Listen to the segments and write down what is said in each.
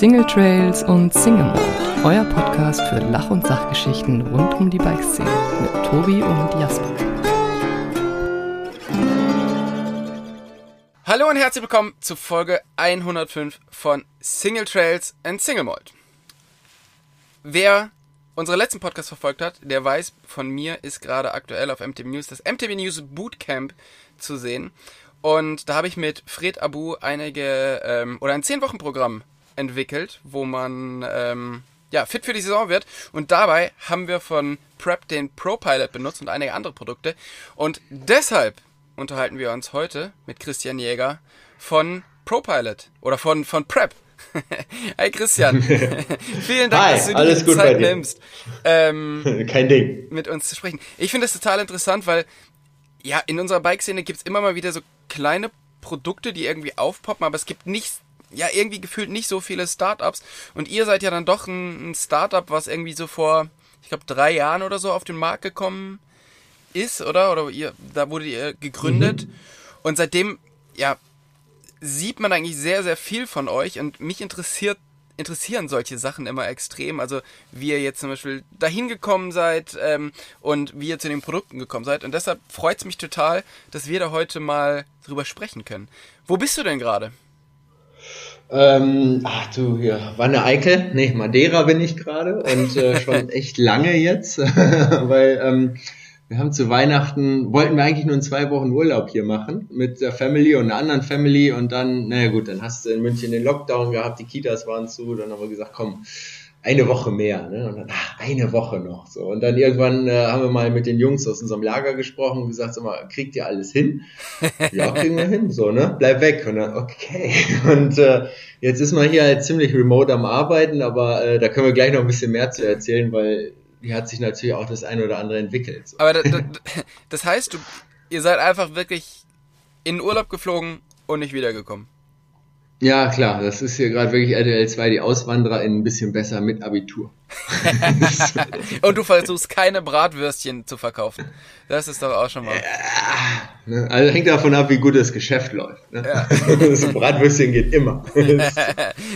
Single Trails und Single Mode, euer Podcast für Lach- und Sachgeschichten rund um die Bikeszene mit Tobi und Jasper. Hallo und herzlich willkommen zu Folge 105 von Single Trails and Single Mode. Wer unsere letzten Podcast verfolgt hat, der weiß, von mir ist gerade aktuell auf MTV News das MTV News Bootcamp zu sehen. Und da habe ich mit Fred Abu einige ähm, oder ein 10-Wochen-Programm entwickelt, wo man ähm, ja, fit für die Saison wird. Und dabei haben wir von Prep den Pro Pilot benutzt und einige andere Produkte. Und deshalb unterhalten wir uns heute mit Christian Jäger von Pro Pilot oder von, von Prep. Hi Christian. Vielen Dank, Hi, dass du alles die gut Zeit dir. nimmst, ähm, Kein Ding. mit uns zu sprechen. Ich finde das total interessant, weil ja, in unserer Bike-Szene gibt's immer mal wieder so kleine Produkte, die irgendwie aufpoppen, aber es gibt nicht, ja, irgendwie gefühlt nicht so viele Startups. Und ihr seid ja dann doch ein, ein Startup, was irgendwie so vor, ich glaube, drei Jahren oder so auf den Markt gekommen ist, oder? Oder ihr, da wurde ihr gegründet. Und seitdem, ja, sieht man eigentlich sehr, sehr viel von euch und mich interessiert interessieren solche Sachen immer extrem. Also wie ihr jetzt zum Beispiel dahin gekommen seid ähm, und wie ihr zu den Produkten gekommen seid. Und deshalb freut es mich total, dass wir da heute mal drüber sprechen können. Wo bist du denn gerade? Ähm, ach du, hier, Wanne Eickel, nee, Madeira bin ich gerade und äh, schon echt lange jetzt, weil ähm, wir haben zu Weihnachten, wollten wir eigentlich nur in zwei Wochen Urlaub hier machen mit der Family und einer anderen Family und dann, naja gut, dann hast du in München den Lockdown gehabt, die Kitas waren zu, dann haben wir gesagt, komm, eine Woche mehr, ne? Und dann, ach, eine Woche noch. So. Und dann irgendwann äh, haben wir mal mit den Jungs aus unserem Lager gesprochen und gesagt, sag mal, kriegt ihr alles hin? ja, kriegen wir hin, so, ne? Bleib weg. Und dann, okay. Und äh, jetzt ist man hier halt ziemlich remote am Arbeiten, aber äh, da können wir gleich noch ein bisschen mehr zu erzählen, weil hier hat sich natürlich auch das eine oder andere entwickelt. So. Aber da, da, das heißt, du, ihr seid einfach wirklich in den Urlaub geflogen und nicht wiedergekommen. Ja, klar, das ist hier gerade wirklich RTL 2, die Auswanderer in ein bisschen besser mit Abitur. und du versuchst keine Bratwürstchen zu verkaufen. Das ist doch auch schon mal. Ne? Also hängt davon ab, wie gut das Geschäft läuft. Ne? Ja. Das Bratwürstchen geht immer.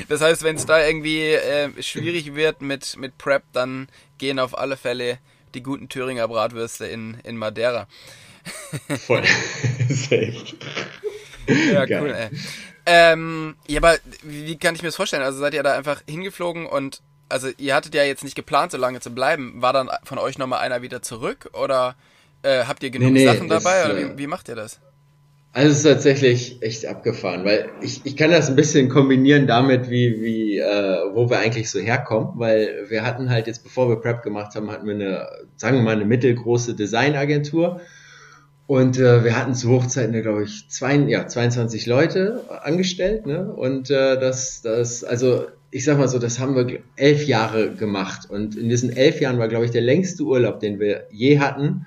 Das heißt, wenn es da irgendwie äh, schwierig wird mit, mit Prep, dann gehen auf alle Fälle die guten Thüringer Bratwürste in, in Madeira. Voll. Safe. Ja, Geil. cool, ey. Ähm, ja, aber wie kann ich mir das vorstellen? Also seid ihr da einfach hingeflogen und also ihr hattet ja jetzt nicht geplant, so lange zu bleiben. War dann von euch nochmal einer wieder zurück oder äh, habt ihr genug Nee, nee, Sachen dabei oder äh, wie, wie macht ihr das? Also es ist tatsächlich echt abgefahren, weil ich, ich kann das ein bisschen kombinieren damit, wie, wie äh, wo wir eigentlich so herkommen, weil wir hatten halt jetzt, bevor wir Prep gemacht haben, hatten wir eine, sagen wir mal, eine mittelgroße Designagentur und äh, wir hatten zu Hochzeiten, glaube ich, zwei, ja, 22 Leute angestellt, ne? Und äh, das, das, also ich sag mal so, das haben wir elf Jahre gemacht und in diesen elf Jahren war, glaube ich, der längste Urlaub, den wir je hatten,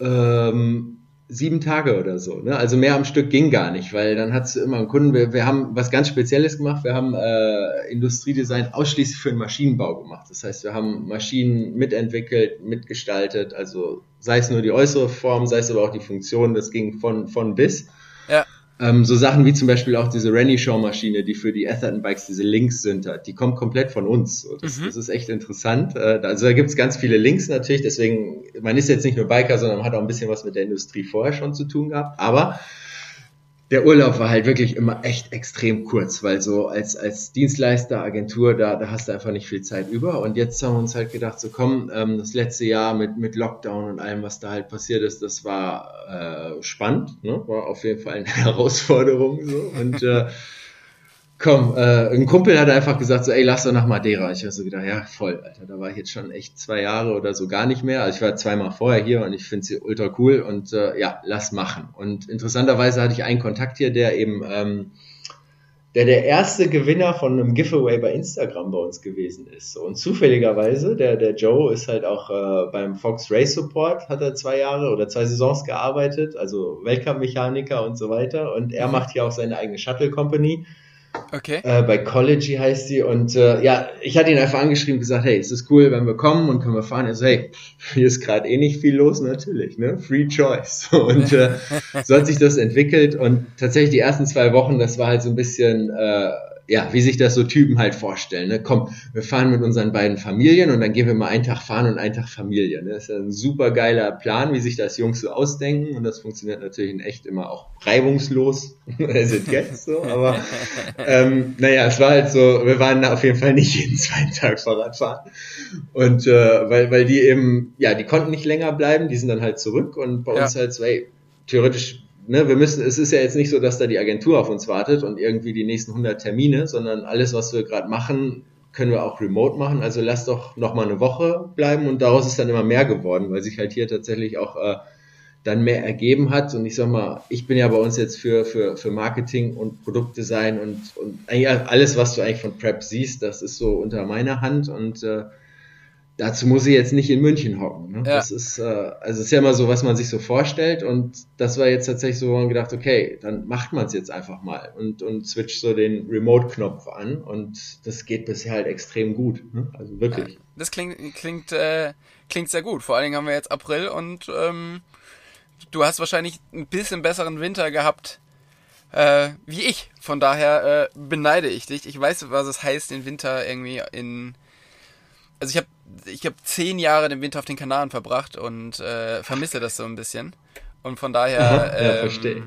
ähm, sieben Tage oder so. Ne? Also mehr am Stück ging gar nicht, weil dann hast du immer einen Kunden. Wir, wir haben was ganz Spezielles gemacht. Wir haben äh, Industriedesign ausschließlich für den Maschinenbau gemacht. Das heißt, wir haben Maschinen mitentwickelt, mitgestaltet. Also sei es nur die äußere Form, sei es aber auch die Funktion. Das ging von, von bis. Ja. Ähm, so Sachen wie zum Beispiel auch diese Rennie Show Maschine, die für die Atherton Bikes diese Links sind, die kommt komplett von uns. So, das, Mhm. das ist echt interessant. Äh, also da gibt's ganz viele Links natürlich, deswegen, man ist jetzt nicht nur Biker, sondern man hat auch ein bisschen was mit der Industrie vorher schon zu tun gehabt. Aber der Urlaub war halt wirklich immer echt extrem kurz, weil so als, als Dienstleister, Agentur, da, da hast du einfach nicht viel Zeit über. Und jetzt haben wir uns halt gedacht, so komm, ähm, das letzte Jahr mit, mit Lockdown und allem, was da halt passiert ist, das war äh, spannend, ne? war auf jeden Fall eine Herausforderung. So. Und äh, komm, äh, ein Kumpel hat einfach gesagt, so, ey, lass doch nach Madeira. Ich habe so gedacht, ja, voll, Alter, da war ich jetzt schon echt zwei Jahre oder so gar nicht mehr. Also ich war zweimal vorher hier und ich finde sie ultra cool und äh, ja, lass machen. Und interessanterweise hatte ich einen Kontakt hier, der eben, ähm, der der erste Gewinner von einem Giveaway bei Instagram bei uns gewesen ist. Und zufälligerweise, der, der Joe ist halt auch äh, beim Fox Race Support, hat er zwei Jahre oder zwei Saisons gearbeitet, also Weltcup-Mechaniker und so weiter. Und er macht hier auch seine eigene Shuttle Company. Okay. Äh, bei College heißt sie und äh, ja, ich hatte ihn einfach angeschrieben gesagt, hey, ist es cool, wenn wir kommen und können wir fahren? Er so, hey, hier ist gerade eh nicht viel los, natürlich, ne? Free Choice. Und äh, so hat sich das entwickelt und tatsächlich die ersten zwei Wochen, das war halt so ein bisschen, äh, ja, wie sich das so Typen halt vorstellen. Ne? Komm, wir fahren mit unseren beiden Familien und dann gehen wir mal einen Tag fahren und einen Tag Familie. Ne? Das ist ein super geiler Plan, wie sich das Jungs so ausdenken und das funktioniert natürlich in echt immer auch reibungslos, as it gets so, aber ähm, naja, es war halt so, wir waren auf jeden Fall nicht jeden zweiten Tag Fahrrad fahren und äh, weil, weil die eben, ja, die konnten nicht länger bleiben, die sind dann halt zurück und bei ja. uns halt so, ey, theoretisch ne, wir müssen, es ist ja jetzt nicht so, dass da die Agentur auf uns wartet und irgendwie die nächsten 100 Termine, sondern alles, was wir gerade machen, können wir auch remote machen. Also lass doch noch mal eine Woche bleiben und daraus ist dann immer mehr geworden, weil sich halt hier tatsächlich auch äh, dann mehr ergeben hat. Und ich sag mal, ich bin ja bei uns jetzt für, für, für Marketing und Produktdesign und, und eigentlich alles, was du eigentlich von Prep siehst, das ist so unter meiner Hand und äh, dazu muss ich jetzt nicht in München hocken. Ne? Ja. Das ist, äh, also ist ja immer so, was man sich so vorstellt und das war jetzt tatsächlich so, wo man gedacht, okay, dann macht man es jetzt einfach mal und, und switcht so den Remote-Knopf an und das geht bisher halt extrem gut. Ne? Also wirklich. Ja, das klingt, klingt, äh, klingt sehr gut. Vor allen Dingen haben wir jetzt April und ähm, du hast wahrscheinlich ein bisschen besseren Winter gehabt äh, wie ich. Von daher äh, beneide ich dich. Ich weiß, was es heißt, den Winter irgendwie in also ich habe ich habe zehn Jahre den Winter auf den Kanaren verbracht und äh, vermisse das so ein bisschen. Und von daher, ja, ähm, verstehe.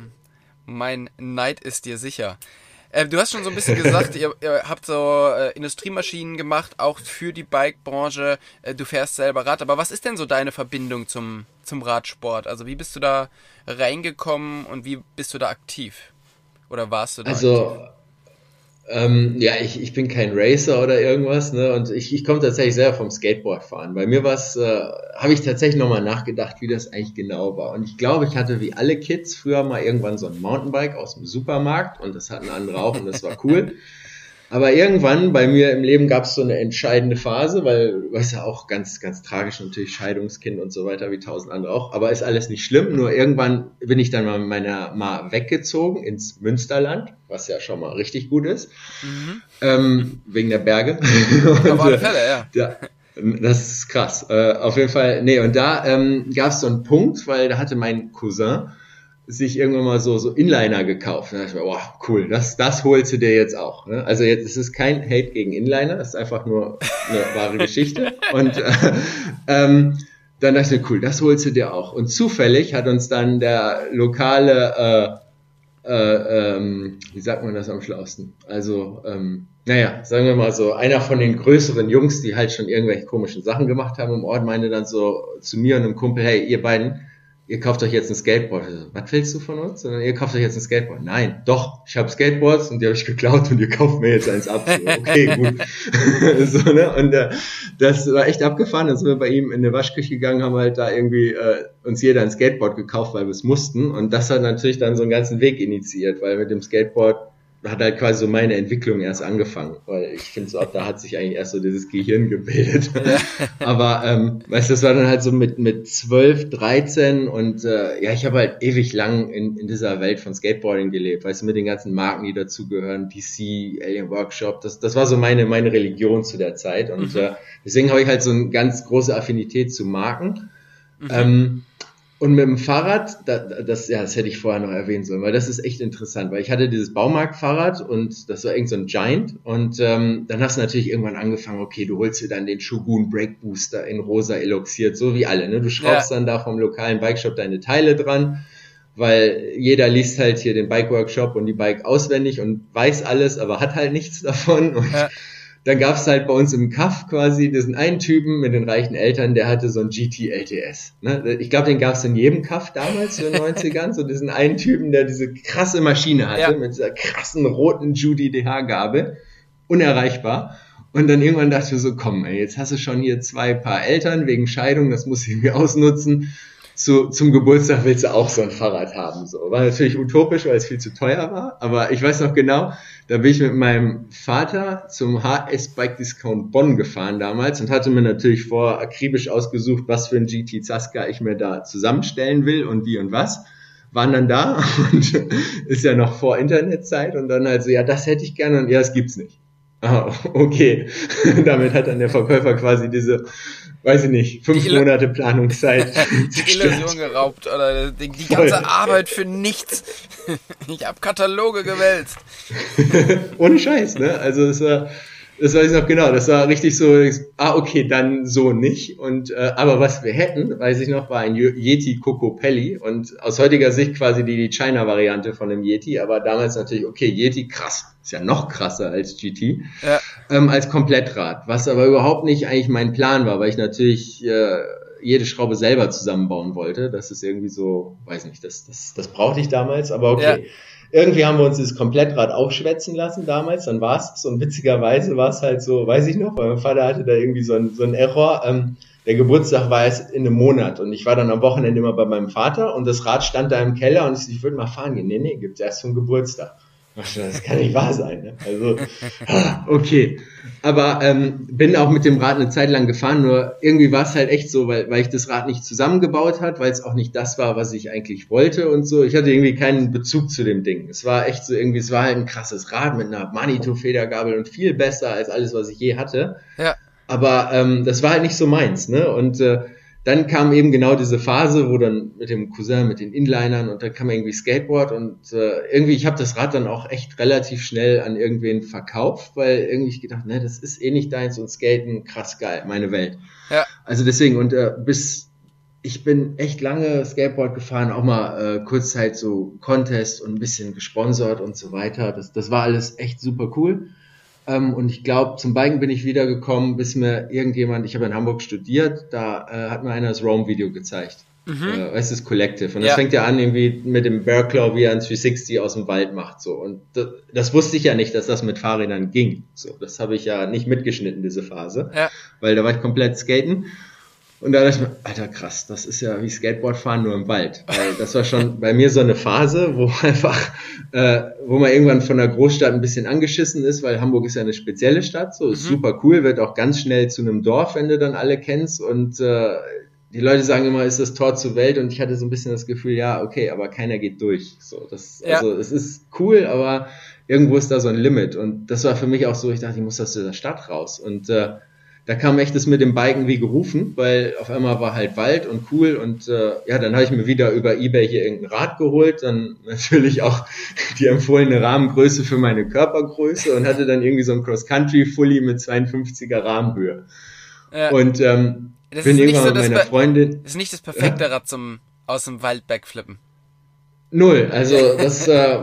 mein Neid ist dir sicher. Äh, du hast schon so ein bisschen gesagt, ihr, ihr, habt so äh, Industriemaschinen gemacht, auch für die Bike-Branche. Äh, du fährst selber Rad, aber was ist denn so deine Verbindung zum, zum Radsport? Also wie bist du da reingekommen und wie bist du da aktiv? Oder warst du da also, aktiv? Ähm, ja, ich, ich bin kein Racer oder irgendwas, ne? Und ich, ich komme tatsächlich sehr vom Skateboard fahren. Bei mir was, äh, habe ich tatsächlich nochmal nachgedacht, wie das eigentlich genau war. Und ich glaube, ich hatte wie alle Kids früher mal irgendwann so ein Mountainbike aus dem Supermarkt und das hatten andere auch und das war cool. Aber irgendwann bei mir im Leben gab es so eine entscheidende Phase, weil, was ja auch ganz, ganz tragisch natürlich, Scheidungskind und so weiter, wie tausend andere auch, aber ist alles nicht schlimm. Nur irgendwann bin ich dann mal mit meiner Ma weggezogen ins Münsterland, was ja schon mal richtig gut ist, mhm. ähm, wegen der Berge. und, auf alle Fälle, ja. ja. Das ist krass. Äh, auf jeden Fall, nee, und da ähm, gab es so einen Punkt, weil da hatte mein Cousin sich irgendwann mal so, so Inliner gekauft. Da dachte ich mir, wow, cool, das, das holst du dir jetzt auch. Ne? Also jetzt es ist kein Hate gegen Inliner, es ist einfach nur eine wahre Geschichte. Und äh, ähm, dann dachte ich mir, cool, das holst du dir auch. Und zufällig hat uns dann der lokale, äh, äh, ähm, wie sagt man das am schlausten? Also, ähm, naja, sagen wir mal so, einer von den größeren Jungs, die halt schon irgendwelche komischen Sachen gemacht haben im Ort, meinte dann so zu mir und einem Kumpel, hey, ihr beiden, ihr kauft euch jetzt ein Skateboard. Also, was willst du von uns? Sondern ihr kauft euch jetzt ein Skateboard. Nein, doch, ich habe Skateboards und die habe ich geklaut und ihr kauft mir jetzt eins ab. okay, gut. so, ne? Und äh, das war echt abgefahren. Dann sind wir bei ihm in eine Waschküche gegangen, haben halt da irgendwie äh, uns jeder ein Skateboard gekauft, weil wir es mussten. Und das hat natürlich dann so einen ganzen Weg initiiert, weil mit dem Skateboard hat halt quasi so meine Entwicklung erst angefangen, weil ich finde so, da hat sich eigentlich erst so dieses Gehirn gebildet. Aber ähm, weißt du, das war dann halt so mit mit 12, 13 und äh, ja, ich habe halt ewig lang in, in dieser Welt von Skateboarding gelebt, weißt du, mit den ganzen Marken, die dazugehören, DC, Alien Workshop, das das war so meine meine Religion zu der Zeit und mhm. äh, deswegen habe ich halt so eine ganz große Affinität zu Marken. Mhm. Ähm, und mit dem Fahrrad, das, ja, das hätte ich vorher noch erwähnen sollen, weil das ist echt interessant, weil ich hatte dieses Baumarktfahrrad und das war irgend so ein Giant und ähm, dann hast du natürlich irgendwann angefangen, okay, du holst dir dann den Shogun Brake Booster in rosa eloxiert, so wie alle, ne? Du schraubst ja. dann da vom lokalen Bikeshop deine Teile dran, weil jeder liest halt hier den Bike Workshop und die Bike auswendig und weiß alles, aber hat halt nichts davon und ja dann gab es halt bei uns im Kaff quasi diesen einen Typen mit den reichen Eltern, der hatte so ein GT LTS. Ne? Ich glaube, den gab es in jedem Kaff damals, in den 90ern, so diesen einen Typen, der diese krasse Maschine hatte, ja. mit dieser krassen roten Judy DH-Gabel. Unerreichbar. Und dann irgendwann dachte ich so, komm, ey, jetzt hast du schon hier zwei Paar Eltern wegen Scheidung, das muss ich irgendwie ausnutzen zu, zum Geburtstag willst du auch so ein Fahrrad haben. So. War natürlich utopisch, weil es viel zu teuer war, aber ich weiß noch genau, da bin ich mit meinem Vater zum HS Bike Discount Bonn gefahren damals und hatte mir natürlich vor akribisch ausgesucht, was für ein GT Zaska ich mir da zusammenstellen will und wie und was. Waren dann da und ist ja noch vor Internetzeit und dann halt so, ja, das hätte ich gerne und ja, das gibt's nicht. Ah, okay. Damit hat dann der Verkäufer quasi diese, weiß ich nicht, fünf Monate Planungszeit. die Illusion geraubt oder die, die ganze Arbeit für nichts. Ich habe Kataloge gewälzt. Ohne Scheiß, ne? Also es war das weiß ich noch genau. Das war richtig so, ah, okay, dann so nicht. Und äh, aber was wir hätten, weiß ich noch, war ein Yeti Coco Pelli und aus heutiger Sicht quasi die, die China-Variante von dem Yeti, aber damals natürlich, okay, Yeti krass, ist ja noch krasser als GT, ja. ähm, als Komplettrad, was aber überhaupt nicht eigentlich mein Plan war, weil ich natürlich äh, jede Schraube selber zusammenbauen wollte. Das ist irgendwie so, weiß nicht, das, das, das brauchte ich damals, aber okay. Ja irgendwie haben wir uns das Komplettrad aufschwätzen lassen damals, dann war es so und witzigerweise war es halt so, weiß ich noch, weil mein Vater hatte da irgendwie so ein, so ein Error, ähm, der Geburtstag war erst in einem Monat und ich war dann am Wochenende immer bei meinem Vater und das Rad stand da im Keller und ich, ich würde mal fahren gehen. Nee, nee, gibt's erst zum Geburtstag. Das kann nicht wahr sein. Ne? Also, okay. Aber ähm, bin auch mit dem Rad eine Zeit lang gefahren, nur irgendwie war es halt echt so, weil, weil ich das Rad nicht zusammengebaut hat, weil es auch nicht das war, was ich eigentlich wollte und so. Ich hatte irgendwie keinen Bezug zu dem Ding. Es war echt so irgendwie, es war halt ein krasses Rad mit einer Manito-Federgabel und viel besser als alles, was ich je hatte. Ja. Aber ähm, das war halt nicht so meins, ne? Und äh, dann kam eben genau diese Phase, wo dann mit dem Cousin, mit den Inlinern und dann kam irgendwie Skateboard und äh, irgendwie, ich habe das Rad dann auch echt relativ schnell an irgendwen verkauft, weil irgendwie ich gedacht, ne, das ist eh nicht deins und Skaten, krass geil, meine Welt. Ja. Also deswegen und äh, bis ich bin echt lange Skateboard gefahren, auch mal äh, kurzzeit so Contest und ein bisschen gesponsert und so weiter. Das, das war alles echt super cool. Ähm, und ich glaube, zum Biken bin ich wiedergekommen, bis mir irgendjemand, ich habe in Hamburg studiert, da äh, hat mir einer das Rome-Video gezeigt. Mhm. Äh, du, das Collective. Und das ja. fängt ja an irgendwie mit dem Bear Claw, wie er ein 360 aus dem Wald macht. So. Und das, das, wusste ich ja nicht, dass das mit Fahrrädern ging. So, das habe ich ja nicht mitgeschnitten, diese Phase. Ja. Weil da war ich komplett skaten. Und da dachte ich mir, Alter, krass, das ist ja wie Skateboardfahren nur im Wald. Weil das war schon bei mir so eine Phase, wo einfach, äh, wo man irgendwann von der Großstadt ein bisschen angeschissen ist, weil Hamburg ist ja eine spezielle Stadt, so ist mhm. super cool, wird auch ganz schnell zu einem Dorf, wenn du dann alle kennst. Und äh, die Leute sagen immer, ist das Tor zur Welt und ich hatte so ein bisschen das Gefühl, ja, okay, aber keiner geht durch. So, das, ja. also es ist cool, aber irgendwo ist da so ein Limit. Und das war für mich auch so, ich dachte, ich muss aus dieser Stadt raus. Und äh, da kam echt das mit dem Biken wie gerufen, weil auf einmal war halt Wald und cool und äh, ja, dann habe ich mir wieder über Ebay hier irgendein Rad geholt, dann natürlich auch die empfohlene Rahmengröße für meine Körpergröße und hatte dann irgendwie so ein Cross-Country-Fully mit 52er Rahmenhöhe. Ja. Und ähm, das bin irgendwann so mit meiner Freundin... Das ist nicht das perfekte? Rad zum aus dem Wald backflippen. Null, also das... Äh,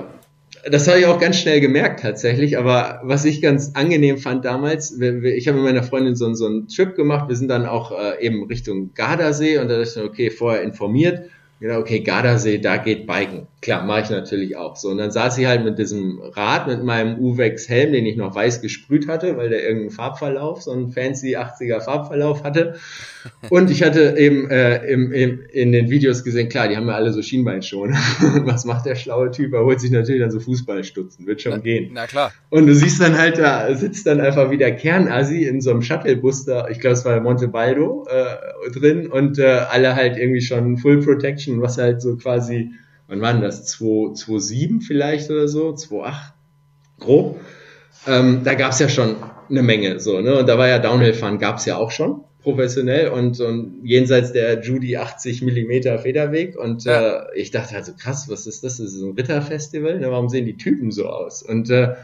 das habe ich auch ganz schnell gemerkt tatsächlich, aber was ich ganz angenehm fand damals, ich habe mit meiner Freundin so, so einen Trip gemacht, wir sind dann auch äh, eben Richtung Gardasee und da dachte ich, okay, vorher informiert, genau, okay, Gardasee, da geht Biken. Klar, mache ich natürlich auch so. Und dann saß ich halt mit diesem Rad, mit meinem Uvex Helm, den ich noch weiß gesprüht hatte, weil der irgendeinen Farbverlauf, so einen fancy 80er Farbverlauf hatte. Und ich hatte eben äh, im, im, in den Videos gesehen, klar, die haben ja alle so Schienbeinschoner. was macht der schlaue Typ? Er holt sich natürlich dann so Fußballstutzen, wird schon na, gehen. Na klar. Und du siehst dann halt, da sitzt dann einfach wieder Kernasi in so einem Shuttlebus da, ich glaube, es war Montebaldo äh, drin und äh, alle halt irgendwie schon Full Protection, was halt so quasi wann waren das? 2,7 vielleicht oder so, 2,8 grob. Ähm, da gab es ja schon eine Menge so, ne? Und da war ja Downhill-Fahren gab es ja auch schon professionell und, und jenseits der Judy 80 Millimeter Federweg und ja. äh, ich dachte halt so krass, was ist das? Das ist ein Ritterfestival, ne? warum sehen die Typen so aus? Und äh,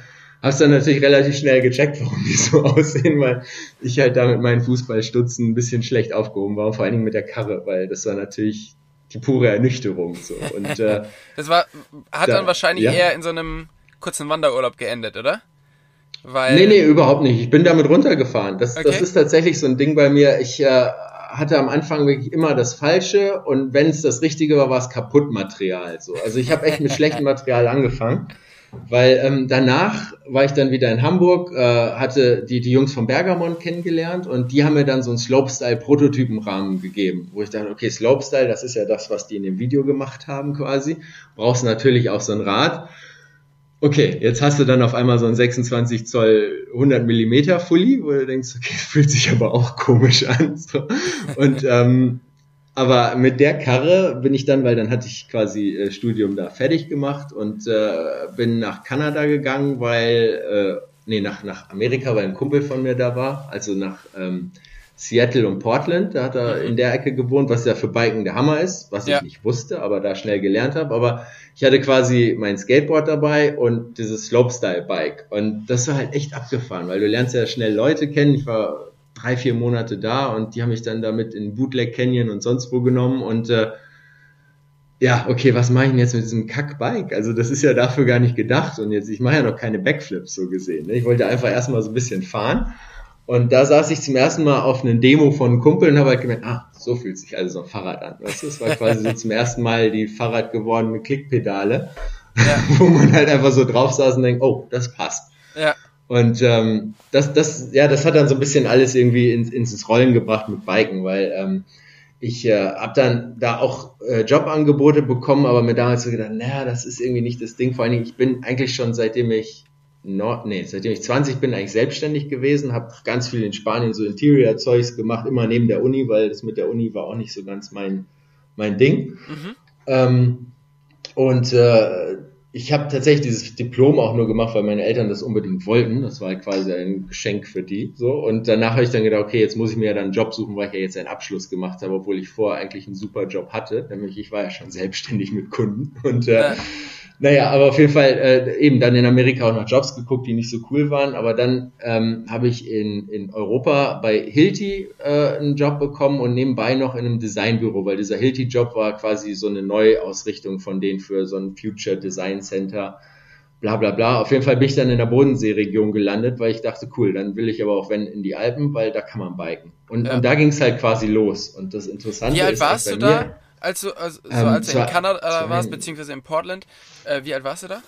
hast dann natürlich relativ schnell gecheckt, warum die so aussehen, weil ich halt da mit meinen Fußballstutzen ein bisschen schlecht aufgehoben war, vor allen Dingen mit der Karre, weil das war natürlich die pure Ernüchterung. So. Und, äh, das war, hat da, dann wahrscheinlich ja. eher in so einem kurzen Wanderurlaub geendet, oder? Weil nee, nee, überhaupt nicht. Ich bin damit runtergefahren. Das, okay. das ist tatsächlich so ein Ding bei mir. Ich äh, hatte am Anfang wirklich immer das Falsche und wenn es das Richtige war, war es Kaputtmaterial. So. Also ich habe echt mit schlechtem Material angefangen. Weil ähm, danach war ich dann wieder in Hamburg, äh, hatte die, die Jungs von Bergamon kennengelernt und die haben mir dann so einen Slopestyle-Prototypenrahmen gegeben, wo ich dachte, okay, Slopestyle, das ist ja das, was die in dem Video gemacht haben quasi. Brauchst natürlich auch so ein Rad. Okay, jetzt hast du dann auf einmal so ein 26 Zoll 100 Millimeter Fully, wo du denkst, okay, fühlt sich aber auch komisch an. So. Und ähm, aber mit der Karre bin ich dann, weil dann hatte ich quasi äh, Studium da fertig gemacht und äh, bin nach Kanada gegangen, weil nee, nach, nach Amerika, weil ein Kumpel von mir da war, also nach ähm, Seattle und Portland, da hat er mhm. in der Ecke gewohnt, was ja für Biken der Hammer ist, was ja. ich nicht wusste, aber da schnell gelernt habe. Aber ich hatte quasi mein Skateboard dabei und dieses Slopestyle-Bike. Und das war halt echt abgefahren, weil du lernst ja schnell Leute kennen. Ich war drei, vier Monate da und die haben mich dann damit in Bootleg Canyon und sonst wo genommen und äh, ja, okay, was mache ich denn jetzt mit diesem Kack-Bike? Also das ist ja dafür gar nicht gedacht und jetzt, ich mache ja noch keine Backflips so gesehen. Ne? Ich wollte einfach erstmal so ein bisschen fahren und da saß ich zum ersten Mal auf einer Demo von einem Kumpel und habe halt gemerkt, ah, so fühlt sich also so ein Fahrrad an. Weißt du, es war quasi so zum ersten Mal die Fahrrad gewordene Klickpedale, ja. wo man halt einfach so drauf saß und denkt, oh, das passt. Ja. Und ähm, das, das, ja, das hat dann so ein bisschen alles irgendwie ins, ins Rollen gebracht mit Biken, weil ähm, ich äh, habe dann da auch äh, Jobangebote bekommen, aber mir damals so gedacht, naja, das ist irgendwie nicht das Ding. Vor allen Dingen, ich bin eigentlich schon seitdem ich no, nee, seitdem ich 20 bin, eigentlich selbstständig gewesen, habe ganz viel in Spanien so Interior-Zeugs gemacht, immer neben der Uni, weil das mit der Uni war auch nicht so ganz mein, mein Ding. Mhm. Ähm, und äh, ich habe tatsächlich dieses Diplom auch nur gemacht, weil meine Eltern das unbedingt wollten. Das war quasi ein Geschenk für die. So und danach habe ich dann gedacht, okay, jetzt muss ich mir ja dann einen Job suchen, weil ich ja jetzt einen Abschluss gemacht habe, obwohl ich vorher eigentlich einen super Job hatte. Nämlich ich war ja schon selbstständig mit Kunden und äh, ja. Naja, aber auf jeden Fall äh, eben dann in Amerika auch nach Jobs geguckt, die nicht so cool waren. Aber dann ähm, habe ich in, in Europa bei Hilti äh, einen Job bekommen und nebenbei noch in einem Designbüro, weil dieser Hilti-Job war quasi so eine Neuausrichtung von denen für so ein Future Design Center. Bla bla bla. Auf jeden Fall bin ich dann in der Bodenseeregion gelandet, weil ich dachte, cool, dann will ich aber auch wenn in die Alpen, weil da kann man biken. Und, ja. und da ging es halt quasi los. Und das Interessante Wie alt ist, warst du da? Als du, also, so ähm, als du in Kanada äh, warst, beziehungsweise in Portland, äh, wie alt warst du da?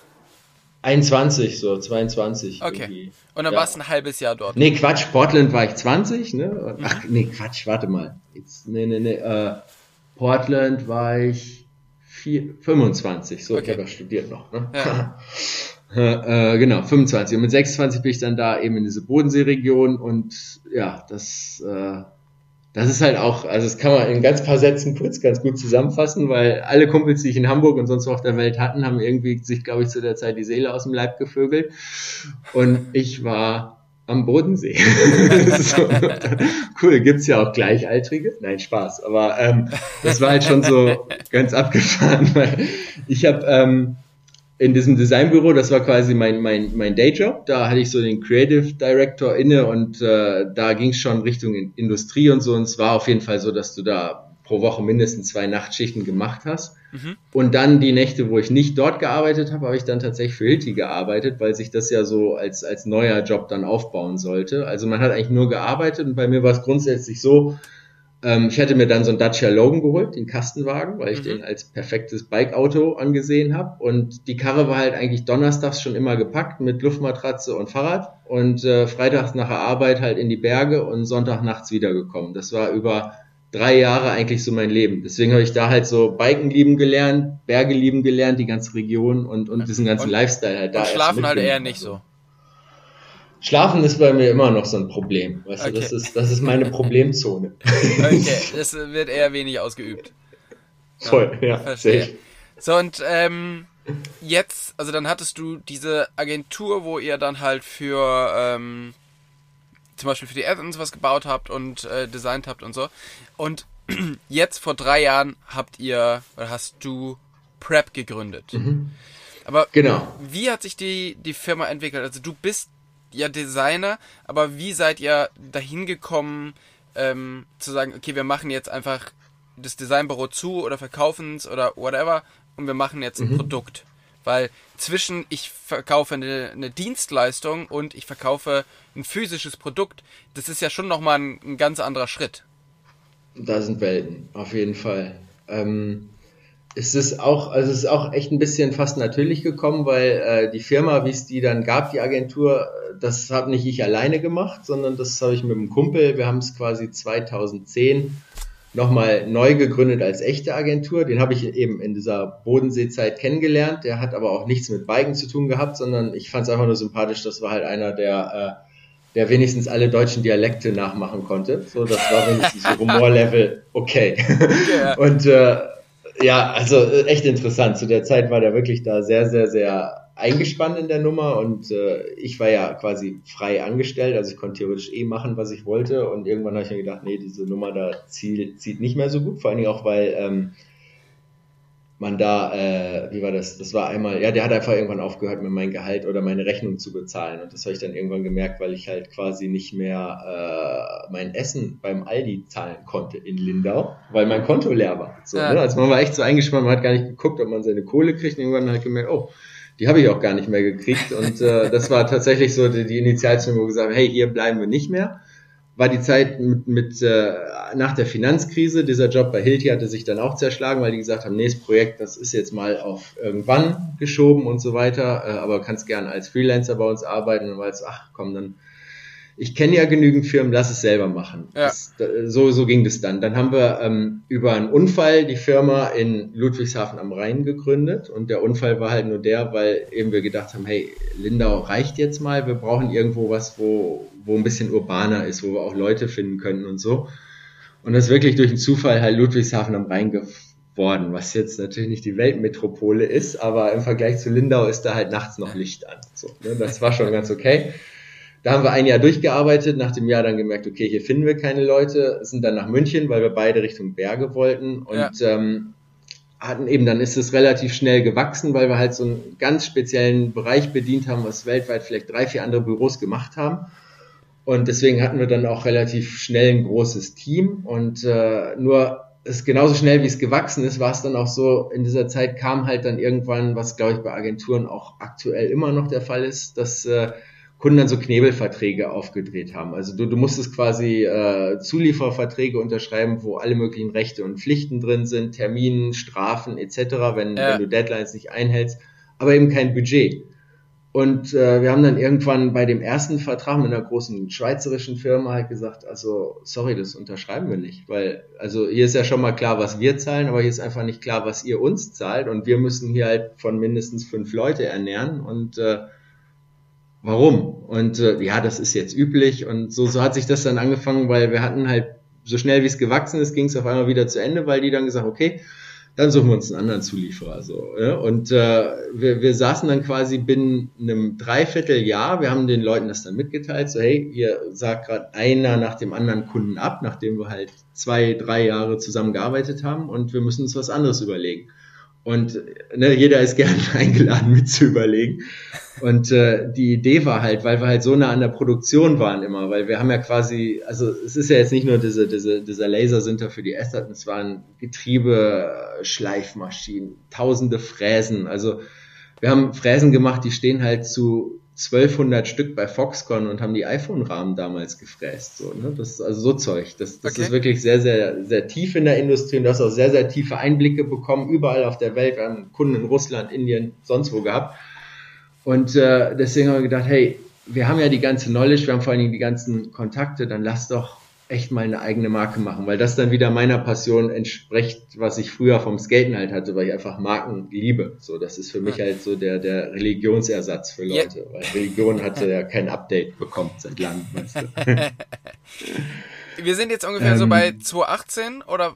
21, so 22. Okay. Irgendwie. Und dann ja. warst du ein halbes Jahr dort. Nee, Quatsch, Portland war ich 20, ne? Ach, nee, Quatsch, warte mal. Jetzt, nee, nee, nee. Äh, Portland war ich vier, 25, so, okay. ich habe ja studiert noch, ne? Ja. äh, genau, 25. Und mit 26 bin ich dann da eben in diese Bodenseeregion und ja, das äh, das ist halt auch, also das kann man in ganz paar Sätzen kurz ganz gut zusammenfassen, weil alle Kumpels, die ich in Hamburg und sonst wo auf der Welt hatten, haben irgendwie sich, glaube ich, zu der Zeit die Seele aus dem Leib gevögelt. Und ich war am Bodensee. so, cool, gibt's ja auch Gleichaltrige. Nein, Spaß. Aber ähm, das war halt schon so ganz abgefahren, weil ich habe ähm, in diesem Designbüro, das war quasi mein, mein, mein Dayjob. Da hatte ich so den Creative Director inne und äh, da ging es schon Richtung Industrie und so. Und es war auf jeden Fall so, dass du da pro Woche mindestens zwei Nachtschichten gemacht hast. Mhm. Und dann die Nächte, wo ich nicht dort gearbeitet habe, habe ich dann tatsächlich für Hilti gearbeitet, weil sich das ja so als, als neuer Job dann aufbauen sollte. Also man hat eigentlich nur gearbeitet und bei mir war es grundsätzlich so, ähm, ich hatte mir dann so einen Dacia Logan geholt, den Kastenwagen, weil ich mhm. den als perfektes Bike-Auto angesehen habe. Und die Karre war halt eigentlich donnerstags schon immer gepackt mit Luftmatratze und Fahrrad und äh, freitags nach der Arbeit halt in die Berge und Sonntag nachts wiedergekommen. Das war über drei Jahre eigentlich so mein Leben. Deswegen habe ich da halt so Biken lieben gelernt, Berge lieben gelernt, die ganze Region und, und diesen ganzen und, Lifestyle halt da. Und schlafen halt eher nicht so. Schlafen ist bei mir immer noch so ein Problem. Weißt okay. du, das ist, das ist meine Problemzone. Okay, das wird eher wenig ausgeübt. Voll, ja, ja verstehe. So, und ähm, jetzt, also dann hattest du diese Agentur, wo ihr dann halt für ähm, zum Beispiel für die App und sowas gebaut habt und äh, designt habt und so. Und jetzt vor drei Jahren habt ihr, oder hast du Prep gegründet. Mhm. Aber genau. wie hat sich die, die Firma entwickelt? Also du bist ja Designer, aber wie seid ihr dahin gekommen, ähm, zu sagen, okay, wir machen jetzt einfach das Designbüro zu oder verkaufen es oder whatever und wir machen jetzt ein mhm. Produkt. Weil zwischen ich verkaufe eine, eine, Dienstleistung und ich verkaufe ein physisches Produkt, das ist ja schon nochmal ein, ein ganz anderer Schritt. Da sind Welten, auf jeden Fall. Ähm, es ist auch, also es ist auch echt ein bisschen fast natürlich gekommen, weil äh, die Firma, wie es die dann gab, die Agentur, das habe nicht ich alleine gemacht, sondern das habe ich mit einem Kumpel. Wir haben es quasi 2010 nochmal neu gegründet als echte Agentur. Den habe ich eben in dieser Bodenseezeit kennengelernt. Der hat aber auch nichts mit Biken zu tun gehabt, sondern ich fand es einfach nur sympathisch. Das war halt einer, der, äh, der wenigstens alle deutschen Dialekte nachmachen konnte. So, das war wenigstens so Humorlevel okay. Ja. Und äh, ja, also äh, echt interessant. Zu der Zeit war der wirklich da sehr, sehr, sehr eingespannt in der Nummer und äh, ich war ja quasi frei angestellt, also ich konnte theoretisch eh machen, was ich wollte. Und irgendwann habe ich mir gedacht, nee, diese Nummer da zieht, zieht nicht mehr so gut, vor allen Dingen auch, weil ähm, man da, äh, wie war das? Das war einmal, ja, der hat einfach irgendwann aufgehört, mir mein Gehalt oder meine Rechnung zu bezahlen. Und das habe ich dann irgendwann gemerkt, weil ich halt quasi nicht mehr äh, mein Essen beim Aldi zahlen konnte in Lindau, weil mein Konto leer war. So, ja. ne? Also man war echt so eingespannt, man hat gar nicht geguckt, ob man seine Kohle kriegt. Und irgendwann halt gemerkt, oh, die habe ich auch gar nicht mehr gekriegt. Und äh, das war tatsächlich so die, die Initialzündung, wo gesagt hey, hier bleiben wir nicht mehr war die Zeit mit, mit äh, nach der Finanzkrise. Dieser Job bei Hilti hatte sich dann auch zerschlagen, weil die gesagt haben, nächstes Projekt, das ist jetzt mal auf irgendwann geschoben und so weiter, äh, aber kannst gern als Freelancer bei uns arbeiten und weil ach komm, dann ich kenne ja genügend Firmen, lass es selber machen. Ja. Das, so, so ging das dann. Dann haben wir ähm, über einen Unfall die Firma in Ludwigshafen am Rhein gegründet und der Unfall war halt nur der, weil eben wir gedacht haben, hey, Lindau reicht jetzt mal, wir brauchen irgendwo was, wo, wo ein bisschen urbaner ist, wo wir auch Leute finden können und so. Und das ist wirklich durch einen Zufall halt Ludwigshafen am Rhein geworden, was jetzt natürlich nicht die Weltmetropole ist, aber im Vergleich zu Lindau ist da halt nachts noch Licht an. So, ne? Das war schon ganz okay. Da haben wir ein Jahr durchgearbeitet, nach dem Jahr dann gemerkt, okay, hier finden wir keine Leute, sind dann nach München, weil wir beide Richtung Berge wollten und ja. ähm, hatten eben, dann ist es relativ schnell gewachsen, weil wir halt so einen ganz speziellen Bereich bedient haben, was weltweit vielleicht drei, vier andere Büros gemacht haben. Und deswegen hatten wir dann auch relativ schnell ein großes Team und äh, nur es genauso schnell wie es gewachsen ist, war es dann auch so, in dieser Zeit kam halt dann irgendwann, was glaube ich bei Agenturen auch aktuell immer noch der Fall ist, dass äh, Kunden dann so Knebelverträge aufgedreht haben. Also du, du musstest quasi äh, Zulieferverträge unterschreiben, wo alle möglichen Rechte und Pflichten drin sind, Terminen, Strafen etc., wenn, ja. wenn du Deadlines nicht einhältst, aber eben kein Budget. Und äh, wir haben dann irgendwann bei dem ersten Vertrag mit einer großen schweizerischen Firma halt gesagt, also sorry, das unterschreiben wir nicht, weil also hier ist ja schon mal klar, was wir zahlen, aber hier ist einfach nicht klar, was ihr uns zahlt und wir müssen hier halt von mindestens fünf Leute ernähren und äh, warum? Und äh, ja, das ist jetzt üblich und so, so hat sich das dann angefangen, weil wir hatten halt, so schnell wie es gewachsen ist, ging es auf einmal wieder zu Ende, weil die dann gesagt, okay, dann suchen wir uns einen anderen Zulieferer. So, ja? Und äh, wir, wir saßen dann quasi binnen einem Dreivierteljahr, wir haben den Leuten das dann mitgeteilt, so hey, ihr sagt gerade einer nach dem anderen Kunden ab, nachdem wir halt zwei, drei Jahre zusammengearbeitet haben und wir müssen uns was anderes überlegen. Und ne, jeder ist gern eingeladen mit zu überlegen. Und äh, die Idee war halt, weil wir halt so nah an der Produktion waren immer, weil wir haben ja quasi, also es ist ja jetzt nicht nur diese, diese, dieser Lasersinter für die Esserten, es waren Getriebe, Schleifmaschinen, tausende Fräsen. Also wir haben Fräsen gemacht, die stehen halt zu 1200 Stück bei Foxconn und haben die iPhone-Rahmen damals gefräst. So, ne? Das ist also so Zeug. Das, das okay. ist wirklich sehr, sehr, sehr tief in der Industrie und du hast auch sehr, sehr tiefe Einblicke bekommen, überall auf der Welt. Wir haben Kunden in Russland, Indien, sonst wo gehabt. Und äh, deswegen haben wir gedacht, hey, wir haben ja die ganze Knowledge, wir haben vor allen Dingen die ganzen Kontakte, dann lass doch echt mal eine eigene Marke machen, weil das dann wieder meiner Passion entspricht, was ich früher vom Skaten halt hatte, weil ich einfach Marken liebe. So, das ist für mich halt so der, der Religionsersatz für Leute, yeah. weil Religion hatte ja kein Update bekommen seit langem. Weißt du? Wir sind jetzt ungefähr ähm, so bei 2018 oder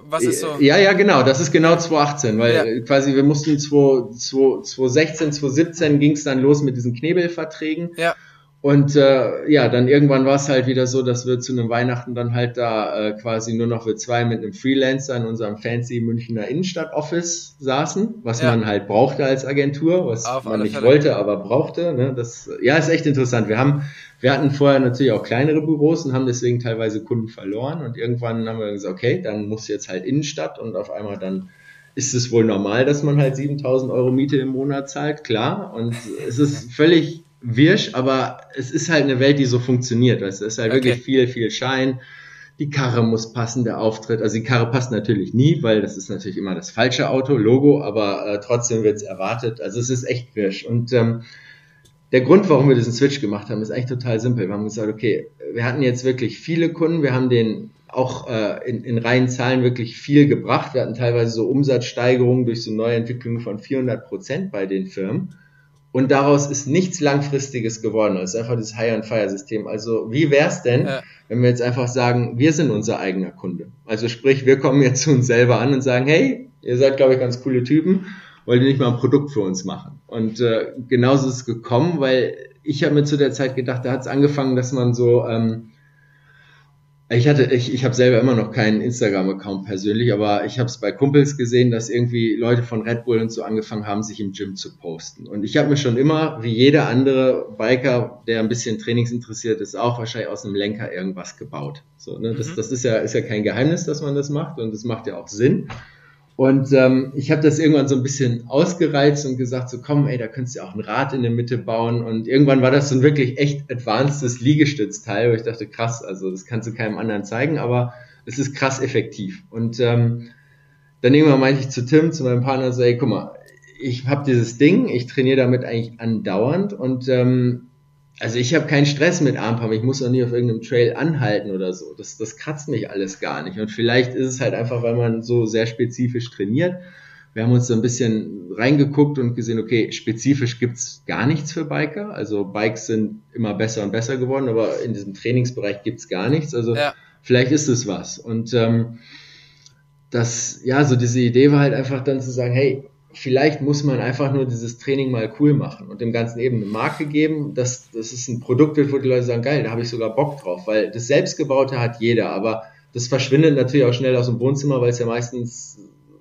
was ist so? Ja, ja, genau, das ist genau 2018, weil ja. quasi wir mussten 2016, 2017 ging es dann los mit diesen Knebelverträgen. Ja. Und äh, ja, dann irgendwann war es halt wieder so, dass wir zu einem Weihnachten dann halt da äh, quasi nur noch wir zwei mit einem Freelancer in unserem fancy Münchner Innenstadt-Office saßen, was ja. man halt brauchte als Agentur, was Auf man nicht Fälle. wollte, aber brauchte. Ne? Das, ja, ist echt interessant. Wir haben, wir hatten vorher natürlich auch kleinere Büros und haben deswegen teilweise Kunden verloren und irgendwann haben wir gesagt, okay, dann muss jetzt halt Innenstadt und auf einmal dann ist es wohl normal, dass man halt 7000 Euro Miete im Monat zahlt, klar. Und es ist völlig wirsch, aber es ist halt eine Welt, die so funktioniert. Weißt? Es ist halt okay. wirklich viel, viel Schein. Die Karre muss passen, der Auftritt. Also die Karre passt natürlich nie, weil das ist natürlich immer das falsche Auto, Logo, aber äh, trotzdem wird es erwartet. Also es ist echt wirsch. Und ähm, der Grund, warum wir diesen Switch gemacht haben, ist eigentlich total simpel. Wir haben gesagt, okay, wir hatten jetzt wirklich viele Kunden, wir haben den auch äh, in, in reinen Zahlen wirklich viel gebracht. Wir hatten teilweise so Umsatzsteigerungen durch so Neuentwicklungen von 400 Prozent bei den Firmen. Und daraus ist nichts Langfristiges geworden. Es ist einfach das High-and-Fire-System. Also wie wäre es denn, ja. wenn wir jetzt einfach sagen, wir sind unser eigener Kunde? Also sprich, wir kommen jetzt zu uns selber an und sagen, hey, ihr seid, glaube ich, ganz coole Typen. wollt ihr nicht mal ein Produkt für uns machen? Und äh, genauso ist es gekommen, weil ich habe mir zu der Zeit gedacht, da hat es angefangen, dass man so ähm, ich hatte, ich, ich habe selber immer noch keinen Instagram-Account persönlich, aber ich habe es bei Kumpels gesehen, dass irgendwie Leute von Red Bull und so angefangen haben, sich im Gym zu posten. Und ich habe mir schon immer, wie jeder andere Biker, der ein bisschen trainingsinteressiert ist, auch wahrscheinlich aus einem Lenker irgendwas gebaut. So, ne? das, mhm. das ist ja, ist ja kein Geheimnis, dass man das macht und das macht ja auch Sinn. Und ähm, ich habe das irgendwann so ein bisschen ausgereizt und gesagt, so komm, ey, da könntest du auch ein Rad in der Mitte bauen. Und irgendwann war das so ein wirklich echt advancedes Liegestützteil, wo ich dachte, krass, also das kannst du keinem anderen zeigen, aber es ist krass effektiv. Und ähm, dann irgendwann meinte ich zu Tim, zu meinem Partner, so, ey, guck mal, ich habe dieses Ding, ich trainiere damit eigentlich andauernd und ähm, also ich habe keinen Stress mit Armpump, ich muss auch nie auf irgendeinem Trail anhalten oder so. Das, das kratzt mich alles gar nicht. Und vielleicht ist es halt einfach, weil man so sehr spezifisch trainiert. Wir haben uns so ein bisschen reingeguckt und gesehen, okay, spezifisch gibt's gar nichts für Biker. Also Bikes sind immer besser und besser geworden, aber in diesem Trainingsbereich gibt's gar nichts. Also ja. vielleicht ist es was. Und ähm, das, ja, so diese Idee war halt einfach dann zu sagen, hey, vielleicht muss man einfach nur dieses Training mal cool machen und dem Ganzen eben eine Marke geben, dass das ist ein Produkt wird, wo die Leute sagen, geil, da habe ich sogar Bock drauf, weil das Selbstgebaute hat jeder, aber das verschwindet natürlich auch schnell aus dem Wohnzimmer, weil es ja meistens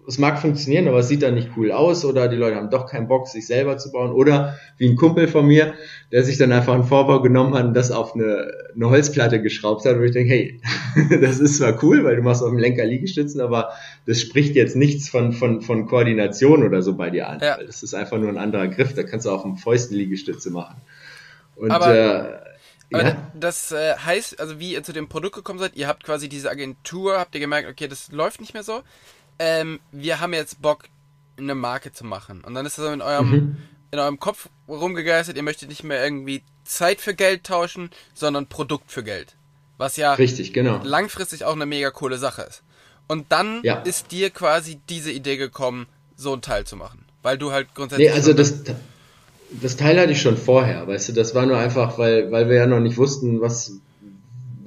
es mag funktionieren, aber es sieht dann nicht cool aus oder die Leute haben doch keinen Bock, sich selber zu bauen. Oder wie ein Kumpel von mir, der sich dann einfach einen Vorbau genommen hat und das auf eine, eine Holzplatte geschraubt hat, wo ich denke, hey, das ist zwar cool, weil du machst auf dem Lenker Liegestützen, aber das spricht jetzt nichts von, von, von Koordination oder so bei dir an. Ja. Das ist einfach nur ein anderer Griff, da kannst du auch im Fäusten Liegestütze machen. Und aber äh, aber ja. das äh, heißt, also wie ihr zu dem Produkt gekommen seid, ihr habt quasi diese Agentur, habt ihr gemerkt, okay, das läuft nicht mehr so ähm, wir haben jetzt Bock, eine Marke zu machen. Und dann ist das in eurem, mhm. in eurem Kopf rumgegeistert, ihr möchtet nicht mehr irgendwie Zeit für Geld tauschen, sondern Produkt für Geld. Was ja Richtig, genau. langfristig auch eine mega coole Sache ist. Und dann ja. ist dir quasi diese Idee gekommen, so ein Teil zu machen. Weil du halt grundsätzlich. Nee, also das, das Teil hatte ich schon vorher, weißt du, das war nur einfach, weil, weil wir ja noch nicht wussten, was,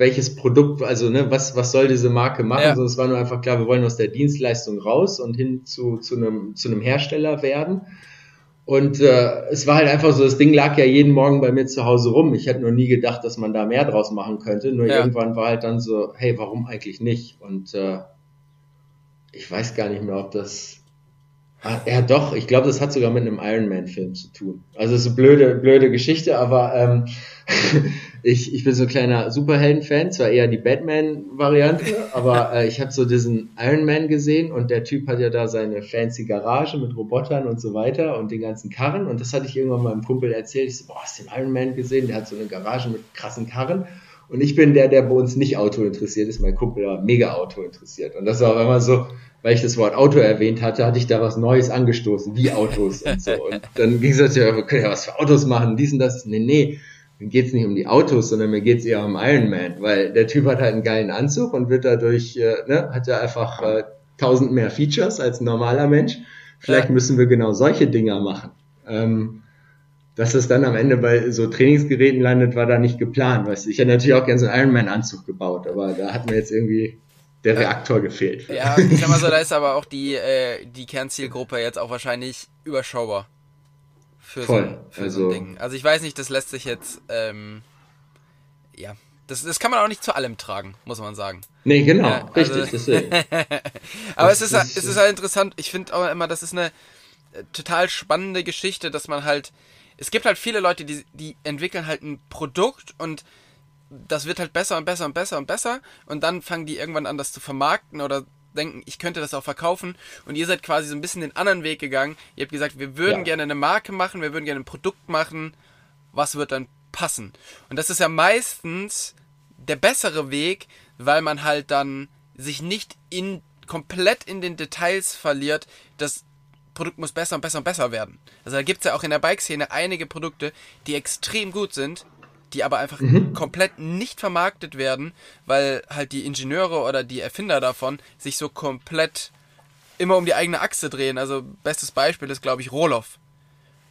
welches Produkt, also ne, was, was soll diese Marke machen, ja. sondern es war nur einfach klar, wir wollen aus der Dienstleistung raus und hin zu, zu, einem, zu einem Hersteller werden. Und äh, es war halt einfach so, das Ding lag ja jeden Morgen bei mir zu Hause rum. Ich hätte noch nie gedacht, dass man da mehr draus machen könnte. Nur ja. irgendwann war halt dann so, hey, warum eigentlich nicht? Und äh, ich weiß gar nicht mehr, ob das. Ah, ja, doch, ich glaube, das hat sogar mit einem Iron Man-Film zu tun. Also es ist eine blöde, blöde Geschichte, aber ähm, ich, ich bin so ein kleiner Superhelden-Fan, zwar eher die Batman-Variante, aber äh, ich habe so diesen Iron Man gesehen und der Typ hat ja da seine fancy Garage mit Robotern und so weiter und den ganzen Karren und das hatte ich irgendwann meinem Kumpel erzählt. Ich so, boah, hast du den Iron Man gesehen? Der hat so eine Garage mit krassen Karren. Und ich bin der, der bei uns nicht Auto interessiert ist. Mein Kumpel war mega Auto interessiert. Und das war auch immer so, weil ich das Wort Auto erwähnt hatte, hatte ich da was Neues angestoßen, wie Autos und so. Und dann ging es ja, wir können ja was für Autos machen, dies und das. Nee, nee, mir geht's nicht um die Autos, sondern mir geht's eher um Iron Man, weil der Typ hat halt einen geilen Anzug und wird dadurch, äh, ne, hat ja einfach äh, tausend mehr Features als ein normaler Mensch. Vielleicht ja. müssen wir genau solche Dinger machen. Ähm, dass es dann am Ende bei so Trainingsgeräten landet, war da nicht geplant. Weißt du, ich hätte natürlich auch gerne so einen Iron Man Anzug gebaut, aber da hat mir jetzt irgendwie der Reaktor gefehlt. Ja, ich sag mal so, da ist aber auch die, äh, die Kernzielgruppe jetzt auch wahrscheinlich überschaubar für, Voll. So, für also, so ein Ding. Also ich weiß nicht, das lässt sich jetzt, ähm, ja, das, das kann man auch nicht zu allem tragen, muss man sagen. Nee, genau, ja, also, richtig. aber das, es, ist, das, es ist halt interessant, ich finde auch immer, das ist eine äh, total spannende Geschichte, dass man halt, es gibt halt viele Leute, die, die entwickeln halt ein Produkt und das wird halt besser und besser und besser und besser und dann fangen die irgendwann an, das zu vermarkten oder denken, ich könnte das auch verkaufen. Und ihr seid quasi so ein bisschen den anderen Weg gegangen. Ihr habt gesagt, wir würden ja. gerne eine Marke machen, wir würden gerne ein Produkt machen. Was wird dann passen? Und das ist ja meistens der bessere Weg, weil man halt dann sich nicht in komplett in den Details verliert. Das Produkt muss besser und besser und besser werden. Also da gibt es ja auch in der Bike-Szene einige Produkte, die extrem gut sind, die aber einfach mhm. komplett nicht vermarktet werden, weil halt die Ingenieure oder die Erfinder davon sich so komplett immer um die eigene Achse drehen. Also bestes Beispiel ist, glaube ich, Roloff.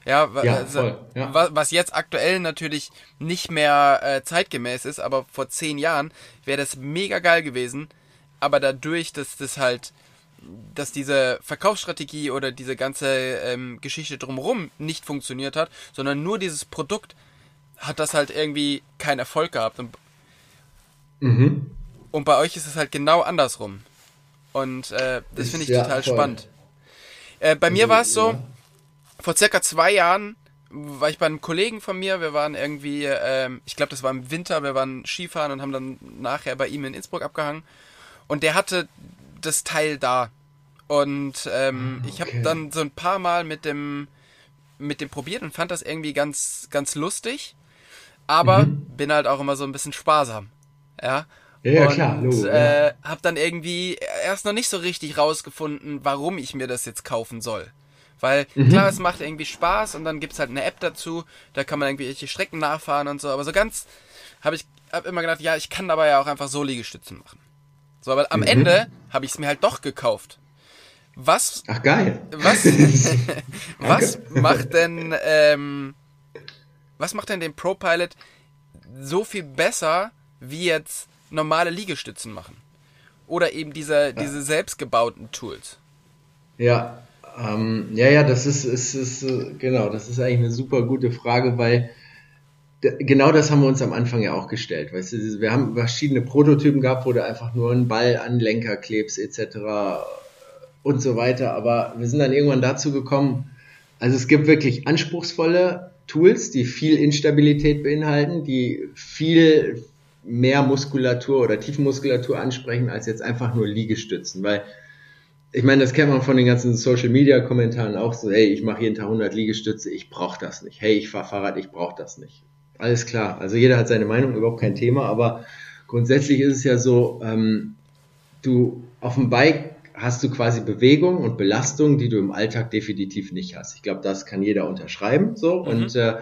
Ja, ja, also, ja, was jetzt aktuell natürlich nicht mehr äh, zeitgemäß ist, aber vor zehn Jahren wäre das mega geil gewesen. Aber dadurch, dass das halt dass diese Verkaufsstrategie oder diese ganze ähm, Geschichte drumherum nicht funktioniert hat, sondern nur dieses Produkt hat das halt irgendwie keinen Erfolg gehabt. Und, mhm. und bei euch ist es halt genau andersrum. Und äh, das finde ich ja, total voll. spannend. Äh, bei mir war es so, ja. vor circa zwei Jahren war ich bei einem Kollegen von mir, wir waren irgendwie, ähm, ich glaube, das war im Winter, wir waren Skifahren und haben dann nachher bei ihm in Innsbruck abgehangen. Und der hatte das Teil da. Und ähm, okay. Ah, ich habe dann so ein paar Mal mit dem, mit dem probiert und fand das irgendwie ganz, ganz lustig. Aber mhm. bin halt auch immer so ein bisschen sparsam. Ja. Ja, und, klar, Logo, äh, ja. hab dann irgendwie erst noch nicht so richtig rausgefunden, warum ich mir das jetzt kaufen soll. Weil mhm. klar, es macht irgendwie Spaß und dann gibt's halt eine App dazu, da kann man irgendwie irgendwelche Strecken nachfahren und so. Aber so ganz habe ich hab immer gedacht, ja, ich kann dabei ja auch einfach so Liegestützen machen. So, aber am mhm. Ende habe ich es mir halt doch gekauft. Was? Ach geil. Was? was macht denn ähm, was macht denn den Pro Pilot so viel besser wie jetzt normale Liegestützen machen? Oder eben diese, diese selbstgebauten Tools? Ja, ähm, ja, ja, das ist, ist, ist, genau, das ist eigentlich eine super gute Frage, weil genau das haben wir uns am Anfang ja auch gestellt. Weißt du, wir haben verschiedene Prototypen gehabt, wo du einfach nur einen Ball an Lenker klebst, etc. und so weiter. Aber wir sind dann irgendwann dazu gekommen, also es gibt wirklich anspruchsvolle Tools, die viel Instabilität beinhalten, die viel mehr Muskulatur oder Tiefenmuskulatur ansprechen als jetzt einfach nur Liegestützen, weil ich meine, das kennt man von den ganzen Social Media Kommentaren auch so, hey, ich mache jeden Tag 100 Liegestütze, ich brauche das nicht. Hey, ich fahre Fahrrad, ich brauche das nicht. Alles klar. Also jeder hat seine Meinung, überhaupt kein Thema, aber grundsätzlich ist es ja so, ähm, du auf dem Bike hast du quasi Bewegung und Belastung, die du im Alltag definitiv nicht hast. Ich glaube, das kann jeder unterschreiben. So mhm. und äh,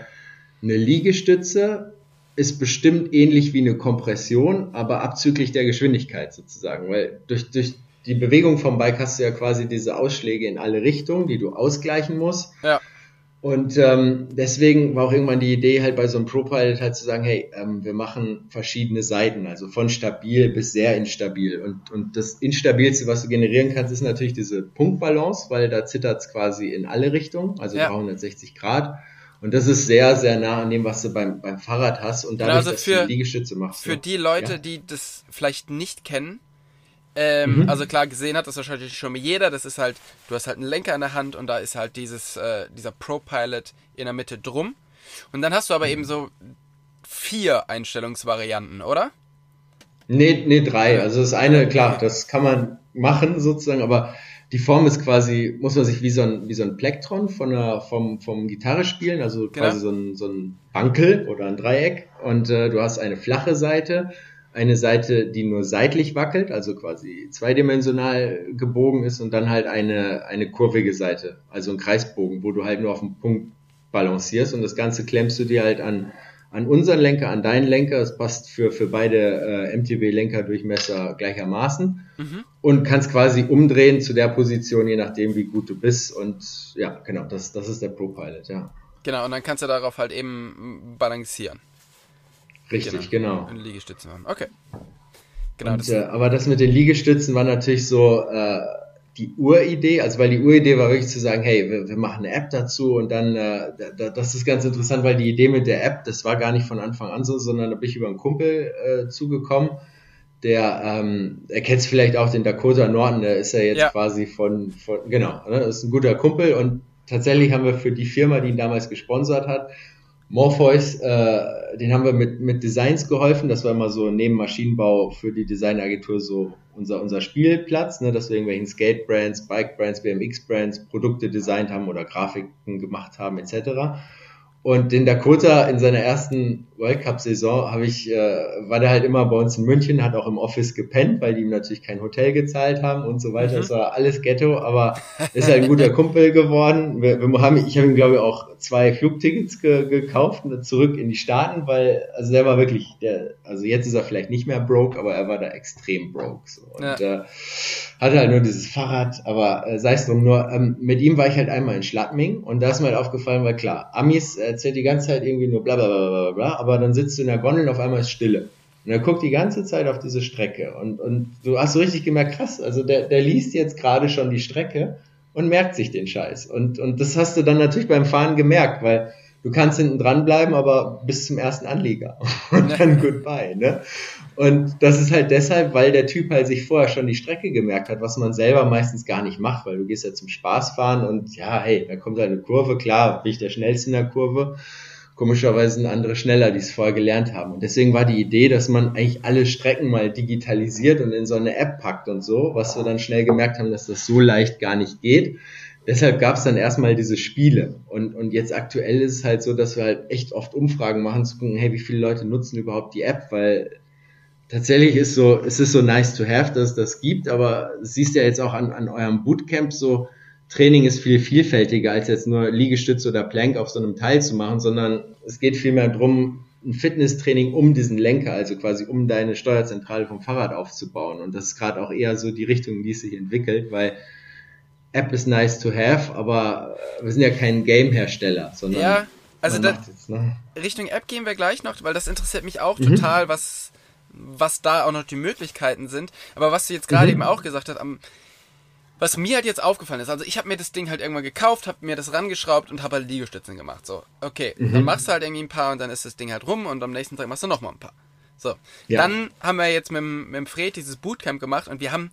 eine Liegestütze ist bestimmt ähnlich wie eine Kompression, aber abzüglich der Geschwindigkeit sozusagen, weil durch, durch die Bewegung vom Bike hast du ja quasi diese Ausschläge in alle Richtungen, die du ausgleichen musst. Ja. Und ähm, deswegen war auch irgendwann die Idee halt bei so einem Pro-Pilot halt zu sagen, hey, ähm, wir machen verschiedene Seiten, also von stabil bis sehr instabil. Und, und das Instabilste, was du generieren kannst, ist natürlich diese Punktbalance, weil da zittert es quasi in alle Richtungen, also ja. 360 Grad. Und das ist sehr, sehr nah an dem, was du beim, beim Fahrrad hast und dadurch, also für, dass du Liegestütze machst. Für die Leute, ja. die das vielleicht nicht kennen, ähm, mhm. Also klar, gesehen hat das wahrscheinlich schon jeder. Das ist halt, du hast halt einen Lenker in der Hand und da ist halt dieses, äh, dieser Pro-Pilot in der Mitte drum. Und dann hast du aber eben so vier Einstellungsvarianten, oder? Nee, nee, drei. Also das eine, klar, das kann man machen sozusagen, aber die Form ist quasi, muss man sich wie so ein, wie so ein Plektron von der, vom, vom Gitarre spielen, also genau. quasi so ein, so ein Bankel oder ein Dreieck. Und äh, du hast eine flache Seite eine Seite, die nur seitlich wackelt, also quasi zweidimensional gebogen ist und dann halt eine, eine kurvige Seite, also ein Kreisbogen, wo du halt nur auf dem Punkt balancierst und das Ganze klemmst du dir halt an, an unseren Lenker, an deinen Lenker. Es passt für, für beide äh, MTB-Lenkerdurchmesser gleichermaßen mhm. und kannst quasi umdrehen zu der Position, je nachdem, wie gut du bist. Und ja, genau, das, das ist der Pro-Pilot, ja. Genau, und dann kannst du darauf halt eben balancieren. Richtig, genau. genau. Liegestützen machen. Okay. Genau. Und, das äh, aber das mit den Liegestützen war natürlich so äh, die Uridee, also weil die Uridee war wirklich zu sagen, hey, wir, wir machen eine App dazu und dann, äh, da, das ist ganz interessant, weil die Idee mit der App, das war gar nicht von Anfang an so, sondern da bin ich über einen Kumpel äh, zugekommen, der, ähm, er kennt vielleicht auch den Dakota Norton, der ist ja jetzt ja. quasi von, von genau, ne, ist ein guter Kumpel und tatsächlich haben wir für die Firma, die ihn damals gesponsert hat, Morpheus, äh, den haben wir mit, mit Designs geholfen. Das war immer so neben Maschinenbau für die Designagentur so unser, unser Spielplatz, ne, dass wir irgendwelchen Skate-Brands, Bike-Brands, BMX-Brands Produkte designt haben oder Grafiken gemacht haben etc. Und den Dakota in seiner ersten World Cup-Saison habe ich, äh, war der halt immer bei uns in München, hat auch im Office gepennt, weil die ihm natürlich kein Hotel gezahlt haben und so weiter. Mhm. Das war alles Ghetto, aber ist halt ein guter Kumpel geworden. Wir, wir haben, ich habe ihm, glaube ich, auch zwei Flugtickets ge gekauft und zurück in die Staaten, weil, also der war wirklich, der, also jetzt ist er vielleicht nicht mehr broke, aber er war da extrem broke. So. Und ja. äh, hatte halt nur dieses Fahrrad, aber äh, sei es drum, nur ähm, mit ihm war ich halt einmal in Schladming und da ist mir halt aufgefallen, weil klar, Amis erzählt die ganze Zeit irgendwie nur bla bla bla bla bla, aber dann sitzt du in der Gondel und auf einmal ist Stille. Und er guckt die ganze Zeit auf diese Strecke und, und du hast so richtig gemerkt, krass, also der, der liest jetzt gerade schon die Strecke und merkt sich den Scheiß. Und, und das hast du dann natürlich beim Fahren gemerkt, weil du kannst hinten dran bleiben, aber bis zum ersten Anlieger und dann goodbye. Ne? Und das ist halt deshalb, weil der Typ halt sich vorher schon die Strecke gemerkt hat, was man selber meistens gar nicht macht, weil du gehst ja zum Spaß fahren und ja, hey, da kommt eine Kurve, klar, bin ich der Schnellste in der Kurve. Komischerweise sind andere schneller, die es vorher gelernt haben. Und deswegen war die Idee, dass man eigentlich alle Strecken mal digitalisiert und in so eine App packt und so, was wir dann schnell gemerkt haben, dass das so leicht gar nicht geht deshalb gab es dann erstmal diese Spiele. Und, und jetzt aktuell ist es halt so, dass wir halt echt oft Umfragen machen, zu gucken, hey, wie viele Leute nutzen überhaupt die App, weil tatsächlich ist so, es ist so nice to have, dass es das gibt, aber siehst ja jetzt auch an, an eurem Bootcamp so, Training ist viel vielfältiger, als jetzt nur Liegestütze oder Plank auf so einem Teil zu machen, sondern es geht vielmehr drum ein Fitnesstraining um diesen Lenker, also quasi um deine Steuerzentrale vom Fahrrad aufzubauen. Und das ist gerade auch eher so die Richtung, die es sich entwickelt, weil App ist nice to have, aber wir sind ja kein Game-Hersteller, sondern. Ja, also da, jetzt, ne? Richtung App gehen wir gleich noch, weil das interessiert mich auch mhm. total, was, was da auch noch die Möglichkeiten sind. Aber was du jetzt gerade mhm. eben auch gesagt hast, am, was mir halt jetzt aufgefallen ist, also ich habe mir das Ding halt irgendwann gekauft, habe mir das rangeschraubt und habe halt Liegestützen gemacht. So, okay, mhm. dann machst du halt irgendwie ein paar und dann ist das Ding halt rum und am nächsten Tag machst du nochmal ein paar. So, ja. dann haben wir jetzt mit, mit dem Fred dieses Bootcamp gemacht und wir haben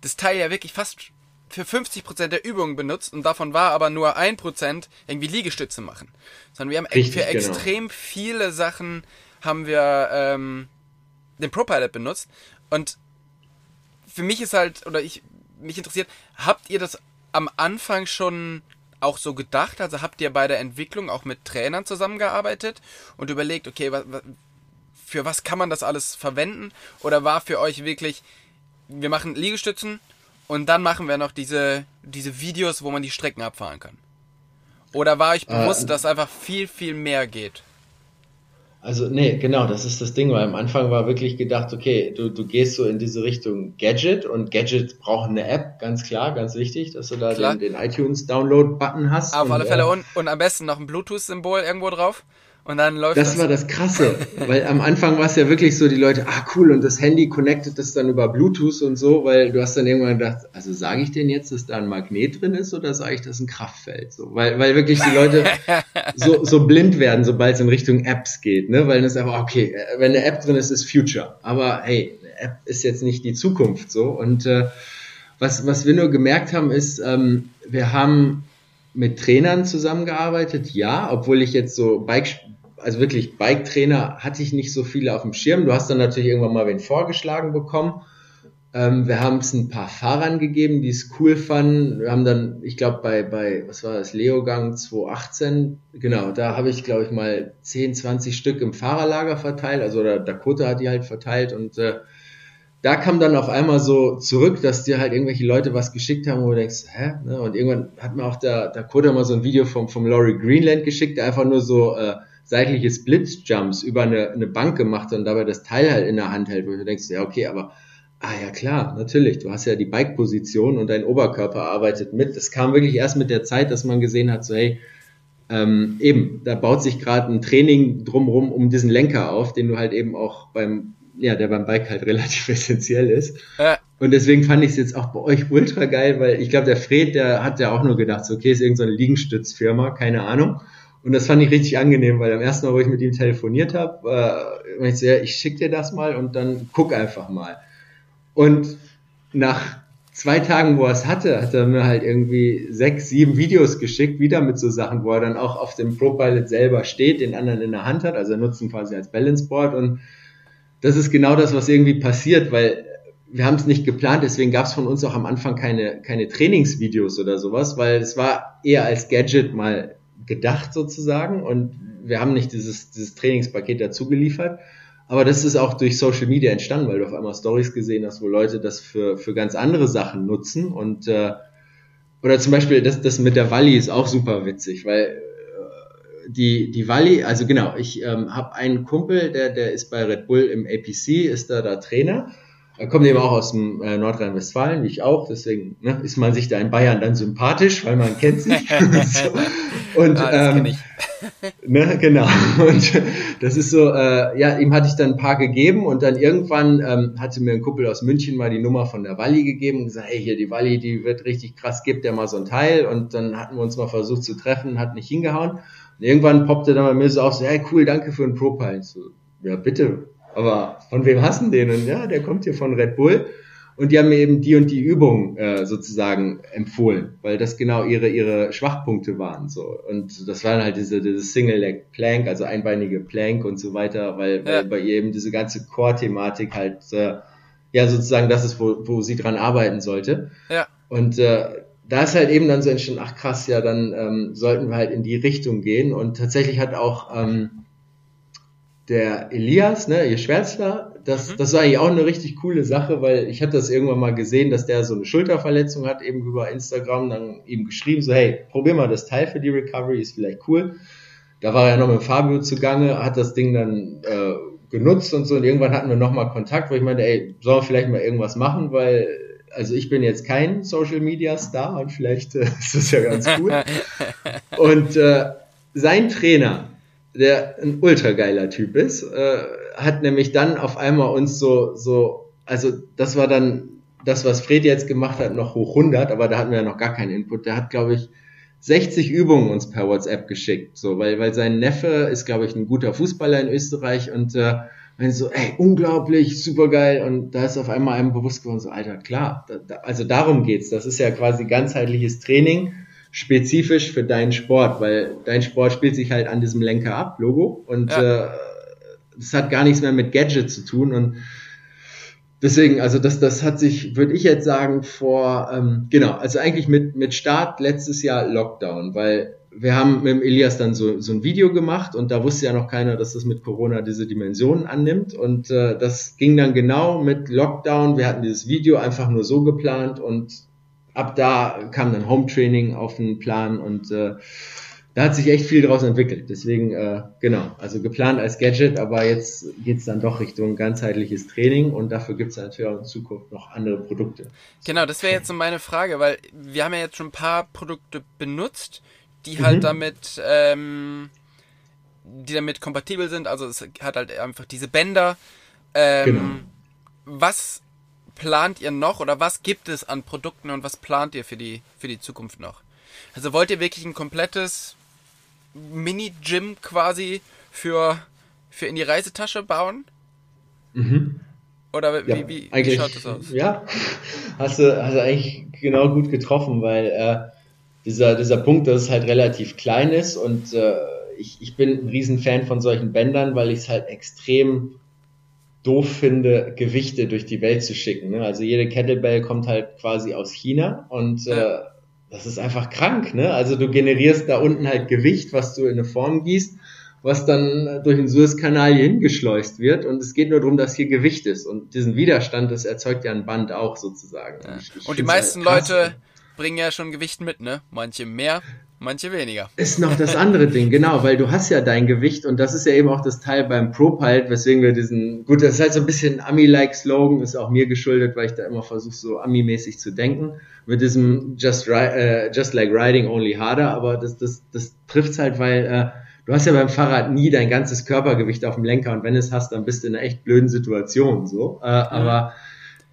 das Teil ja wirklich fast für 50% der Übungen benutzt und davon war aber nur 1% irgendwie Liegestütze machen. Sondern wir haben Richtig, für genau. extrem viele Sachen haben wir ähm, den ProPilot benutzt und für mich ist halt, oder ich, mich interessiert, habt ihr das am Anfang schon auch so gedacht? Also habt ihr bei der Entwicklung auch mit Trainern zusammengearbeitet und überlegt, okay, was, für was kann man das alles verwenden? Oder war für euch wirklich, wir machen Liegestützen, und dann machen wir noch diese, diese Videos, wo man die Strecken abfahren kann. Oder war ich bewusst, äh, dass einfach viel, viel mehr geht? Also, nee, genau, das ist das Ding, weil am Anfang war wirklich gedacht, okay, du, du gehst so in diese Richtung Gadget und Gadget brauchen eine App, ganz klar, ganz wichtig, dass du da den, den iTunes-Download-Button hast. Auf und, alle Fälle äh, und, und am besten noch ein Bluetooth-Symbol irgendwo drauf. Und dann läuft das. Das war das Krasse, weil am Anfang war es ja wirklich so, die Leute, ah cool, und das Handy connectet das dann über Bluetooth und so, weil du hast dann irgendwann gedacht, also sage ich denen jetzt, dass da ein Magnet drin ist oder sage ich, das ist ein Kraftfeld? So, weil, weil wirklich die Leute so, so blind werden, sobald es in Richtung Apps geht, ne? Weil das einfach, okay, wenn eine App drin ist, ist Future. Aber hey, eine App ist jetzt nicht die Zukunft so. Und äh, was, was wir nur gemerkt haben, ist, ähm, wir haben mit Trainern zusammengearbeitet, ja, obwohl ich jetzt so Bike, also wirklich Bike-Trainer hatte ich nicht so viele auf dem Schirm. Du hast dann natürlich irgendwann mal wen vorgeschlagen bekommen. Ähm, wir haben es ein paar Fahrern gegeben, die es cool fanden. Wir haben dann, ich glaube, bei, bei, was war das, Leogang 2018, genau, da habe ich, glaube ich, mal 10, 20 Stück im Fahrerlager verteilt. Also der Dakota hat die halt verteilt und äh, da kam dann auf einmal so zurück, dass dir halt irgendwelche Leute was geschickt haben, wo du denkst, hä? Ne? Und irgendwann hat mir auch der, Koda mal so ein Video vom, vom Laurie Greenland geschickt, der einfach nur so äh, seitliche Splits-Jumps über eine, eine Bank gemacht und dabei das Teil halt in der Hand hält, wo du denkst, ja, okay, aber Ah ja, klar, natürlich. Du hast ja die Bike-Position und dein Oberkörper arbeitet mit. Das kam wirklich erst mit der Zeit, dass man gesehen hat, so hey, ähm, eben, da baut sich gerade ein Training drumrum um diesen Lenker auf, den du halt eben auch beim ja, der beim Bike halt relativ essentiell ist. Ja. Und deswegen fand ich es jetzt auch bei euch ultra geil, weil ich glaube, der Fred, der hat ja auch nur gedacht, so, okay, ist irgendeine so Liegenstützfirma, keine Ahnung. Und das fand ich richtig angenehm, weil am ersten Mal, wo ich mit ihm telefoniert habe, äh, ich so, ja, ich schick dir das mal und dann guck einfach mal. Und nach zwei Tagen, wo er es hatte, hat er mir halt irgendwie sechs, sieben Videos geschickt, wieder mit so Sachen, wo er dann auch auf dem ProPilot selber steht, den anderen in der Hand hat, also er nutzt ihn quasi als Balanceboard und das ist genau das, was irgendwie passiert, weil wir haben es nicht geplant, deswegen gab es von uns auch am Anfang keine, keine Trainingsvideos oder sowas, weil es war eher als Gadget mal gedacht sozusagen und wir haben nicht dieses, dieses Trainingspaket dazu geliefert. Aber das ist auch durch Social Media entstanden, weil du auf einmal Stories gesehen hast, wo Leute das für, für ganz andere Sachen nutzen und äh, oder zum Beispiel das, das mit der Walli ist auch super witzig, weil die, die Wally, also genau, ich ähm, habe einen Kumpel, der, der ist bei Red Bull im APC, ist da da Trainer. Er kommt eben auch aus dem äh, Nordrhein-Westfalen, wie ich auch, deswegen ne, ist man sich da in Bayern dann sympathisch, weil man kennt sich. so. Und ah, ähm, ne, genau. Und das ist so, äh, ja, ihm hatte ich dann ein paar gegeben und dann irgendwann ähm, hatte mir ein Kumpel aus München mal die Nummer von der Walli gegeben und gesagt, hey, hier die Walli, die wird richtig krass, gibt der mal so ein Teil und dann hatten wir uns mal versucht zu treffen, hat nicht hingehauen. Und irgendwann poppte dann bei mir so auf, so, hey, cool, danke für den Pro-Pile. So, ja, bitte, aber von wem hast du den? Und ja, der kommt hier von Red Bull. Und die haben mir eben die und die Übung äh, sozusagen empfohlen, weil das genau ihre ihre Schwachpunkte waren. So und das waren halt diese diese Single Leg Plank, also einbeinige Plank und so weiter, weil, ja. weil bei ihr eben diese ganze Core-Thematik halt äh, ja sozusagen das ist, wo, wo sie dran arbeiten sollte. Ja. Und äh, da ist halt eben dann so entstanden, ach krass, ja, dann ähm, sollten wir halt in die Richtung gehen. Und tatsächlich hat auch ähm, der Elias, ne, ihr Schwärzler, das, mhm. das war eigentlich auch eine richtig coole Sache, weil ich hatte das irgendwann mal gesehen, dass der so eine Schulterverletzung hat, eben über Instagram, dann eben geschrieben, so, hey, probier mal das Teil für die Recovery, ist vielleicht cool. Da war er noch mit Fabio zugange, hat das Ding dann äh, genutzt und so, und irgendwann hatten wir nochmal Kontakt, wo ich meinte, ey, sollen wir vielleicht mal irgendwas machen, weil, also ich bin jetzt kein Social Media Star und vielleicht äh, ist das ja ganz cool. und äh, sein Trainer, der ein ultra geiler Typ ist, äh, hat nämlich dann auf einmal uns so, so, also das war dann das, was Fred jetzt gemacht hat, noch hoch 100, aber da hatten wir ja noch gar keinen Input. Der hat, glaube ich, 60 Übungen uns per WhatsApp geschickt, so, weil, weil sein Neffe ist, glaube ich, ein guter Fußballer in Österreich und äh, wenn so, ey, unglaublich, super geil und da ist auf einmal einem bewusst geworden, so, Alter, klar, da, da, also darum geht's. Das ist ja quasi ganzheitliches Training spezifisch für deinen Sport, weil dein Sport spielt sich halt an diesem Lenker ab, Logo, und ja. äh, das hat gar nichts mehr mit Gadget zu tun und deswegen, also das, das hat sich, würde ich jetzt sagen, vor, ähm, genau, also eigentlich mit, mit Start letztes Jahr Lockdown, weil wir haben mit dem Elias dann so, so ein Video gemacht und da wusste ja noch keiner, dass das mit Corona diese Dimensionen annimmt und äh, das ging dann genau mit Lockdown. Wir hatten dieses Video einfach nur so geplant und ab da kam dann Home Training auf den Plan und äh, da hat sich echt viel daraus entwickelt. Deswegen, äh, genau, also geplant als Gadget, aber jetzt geht's dann doch Richtung ganzheitliches Training und dafür gibt's natürlich auch in Zukunft noch andere Produkte. Genau, das wäre jetzt so meine Frage, weil wir haben ja jetzt schon ein paar Produkte benutzt, die halt mhm. damit, ähm, die damit kompatibel sind. Also es hat halt einfach diese Bänder. Ähm, genau. Was plant ihr noch oder was gibt es an Produkten und was plant ihr für die, für die Zukunft noch? Also wollt ihr wirklich ein komplettes Mini-Gym quasi für, für in die Reisetasche bauen? Mhm. Oder wie, ja, wie, wie, schaut das aus? Ja, hast du, hast du eigentlich genau gut getroffen, weil äh, dieser, dieser Punkt, dass es halt relativ klein ist und äh, ich, ich bin ein Riesenfan von solchen Bändern, weil ich es halt extrem doof finde, Gewichte durch die Welt zu schicken. Ne? Also jede Kettlebell kommt halt quasi aus China und äh, das ist einfach krank. Ne? Also du generierst da unten halt Gewicht, was du in eine Form gießt, was dann durch den Suezkanal hier hingeschleust wird und es geht nur darum, dass hier Gewicht ist und diesen Widerstand, das erzeugt ja ein Band auch sozusagen. Ja. Ich, ich und die meisten halt Leute bringen ja schon Gewicht mit, ne? Manche mehr, Manche weniger. Ist noch das andere Ding, genau, weil du hast ja dein Gewicht und das ist ja eben auch das Teil beim Propalt, weswegen wir diesen, gut, das ist halt so ein bisschen Ami-like Slogan, ist auch mir geschuldet, weil ich da immer versuche, so Ami-mäßig zu denken, mit diesem Just, äh, just like riding, only harder, aber das, das, das trifft's halt, weil äh, du hast ja beim Fahrrad nie dein ganzes Körpergewicht auf dem Lenker und wenn es hast, dann bist du in einer echt blöden Situation, so, äh, mhm. aber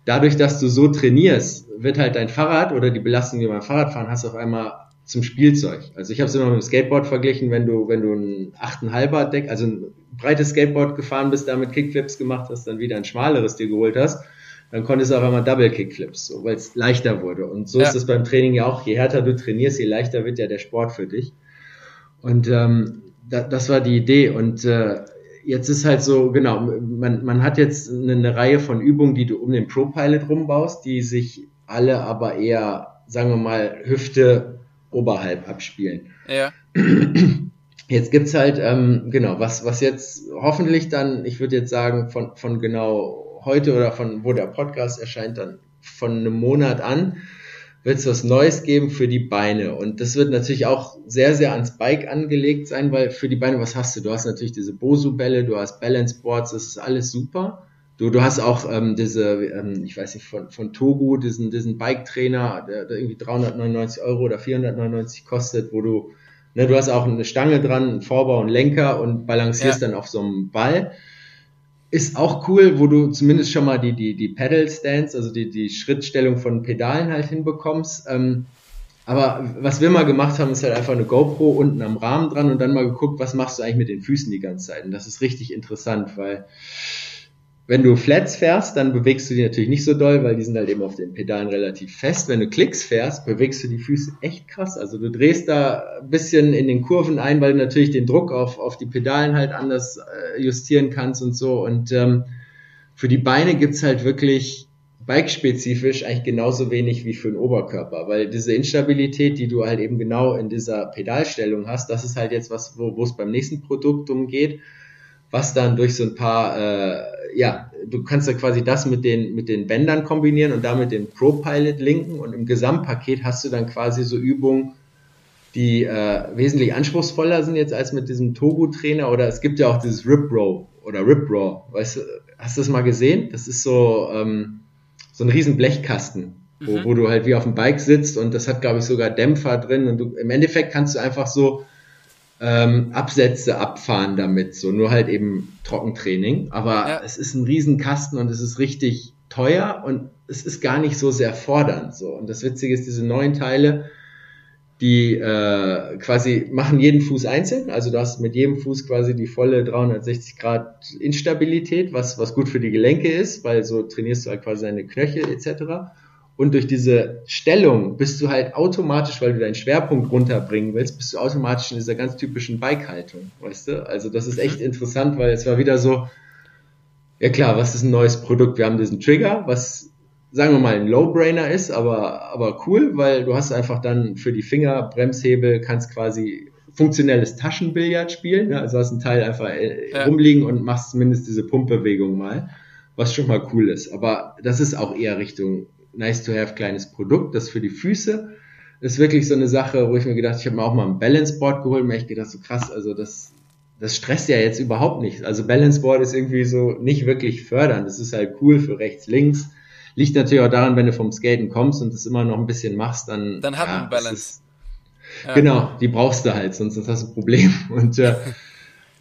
dadurch, dass du so trainierst, wird halt dein Fahrrad oder die Belastung, die du beim Fahrradfahren hast, auf einmal zum Spielzeug. Also ich habe es immer mit dem Skateboard verglichen, wenn du, wenn du ein 8,5er Deck, also ein breites Skateboard gefahren bist, damit Kickflips gemacht hast, dann wieder ein schmaleres dir geholt hast, dann konntest du auch einmal Double Kickflips, so, weil es leichter wurde. Und so ja. ist es beim Training ja auch. Je härter du trainierst, je leichter wird ja der Sport für dich. Und ähm, da, das war die Idee. Und äh, jetzt ist halt so, genau, man, man hat jetzt eine, eine Reihe von Übungen, die du um den Pro-Pilot rumbaust, die sich alle aber eher, sagen wir mal, Hüfte oberhalb abspielen. Ja. Jetzt gibt's halt, ähm, genau, was, was jetzt hoffentlich dann, ich würde jetzt sagen, von, von genau heute oder von wo der Podcast erscheint, dann von einem Monat an, wird es was Neues geben für die Beine. Und das wird natürlich auch sehr, sehr ans Bike angelegt sein, weil für die Beine, was hast du? Du hast natürlich diese Bosu-Bälle, du hast Balance Boards, das ist alles super. Du, du hast auch ähm, diese, ähm, ich weiß nicht, von, von Togu, diesen, diesen Bike-Trainer, der, der irgendwie 399 Euro oder 499 kostet, wo du, ne, du hast auch eine Stange dran, einen Vorbau und Lenker und balancierst ja. dann auf so einem Ball. Ist auch cool, wo du zumindest schon mal die, die, die Pedal Stands, also die, die Schrittstellung von Pedalen halt hinbekommst. Ähm, aber was wir mal gemacht haben, ist halt einfach eine GoPro unten am Rahmen dran und dann mal geguckt, was machst du eigentlich mit den Füßen die ganze Zeit. Und das ist richtig interessant, weil wenn du Flats fährst, dann bewegst du die natürlich nicht so doll, weil die sind halt eben auf den Pedalen relativ fest. Wenn du Klicks fährst, bewegst du die Füße echt krass. Also du drehst da ein bisschen in den Kurven ein, weil du natürlich den Druck auf, auf die Pedalen halt anders äh, justieren kannst und so. Und ähm, für die Beine gibt's halt wirklich bike-spezifisch eigentlich genauso wenig wie für den Oberkörper, weil diese Instabilität, die du halt eben genau in dieser Pedalstellung hast, das ist halt jetzt was, wo, es beim nächsten Produkt umgeht was dann durch so ein paar, äh, ja, du kannst ja quasi das mit den, mit den Bändern kombinieren und damit den Pro-Pilot linken und im Gesamtpaket hast du dann quasi so Übungen, die äh, wesentlich anspruchsvoller sind jetzt als mit diesem Togu-Trainer oder es gibt ja auch dieses Rip Row oder Rip Raw, weißt du, hast du das mal gesehen? Das ist so, ähm, so ein riesen Blechkasten, wo, mhm. wo du halt wie auf dem Bike sitzt und das hat, glaube ich, sogar Dämpfer drin und du, im Endeffekt kannst du einfach so ähm, Absätze abfahren damit, so nur halt eben Trockentraining. Aber ja. es ist ein Riesenkasten und es ist richtig teuer und es ist gar nicht so sehr fordernd. So. Und das Witzige ist, diese neuen Teile, die äh, quasi machen jeden Fuß einzeln. Also du hast mit jedem Fuß quasi die volle 360 Grad Instabilität, was, was gut für die Gelenke ist, weil so trainierst du halt quasi deine Knöchel etc. Und durch diese Stellung bist du halt automatisch, weil du deinen Schwerpunkt runterbringen willst, bist du automatisch in dieser ganz typischen Bike-Haltung, weißt du? Also das ist echt mhm. interessant, weil es war wieder so, ja klar, was ist ein neues Produkt? Wir haben diesen Trigger, was sagen wir mal ein Low-Brainer ist, aber, aber cool, weil du hast einfach dann für die Finger Bremshebel, kannst quasi funktionelles Taschenbillard spielen, ne? also hast ein Teil einfach äh, ja. rumliegen und machst zumindest diese Pumpbewegung mal, was schon mal cool ist. Aber das ist auch eher Richtung nice to have kleines Produkt, das für die Füße ist wirklich so eine Sache, wo ich mir gedacht, ich habe mir auch mal ein Balance Board geholt mir echt gedacht, so krass, also das, das stresst ja jetzt überhaupt nicht. Also Balance Board ist irgendwie so nicht wirklich fördernd. Das ist halt cool für rechts, links. Liegt natürlich auch daran, wenn du vom Skaten kommst und das immer noch ein bisschen machst, dann. Dann hat ja, man Balance. Ist, ja. Genau, die brauchst du halt, sonst hast du ein Problem. Und äh,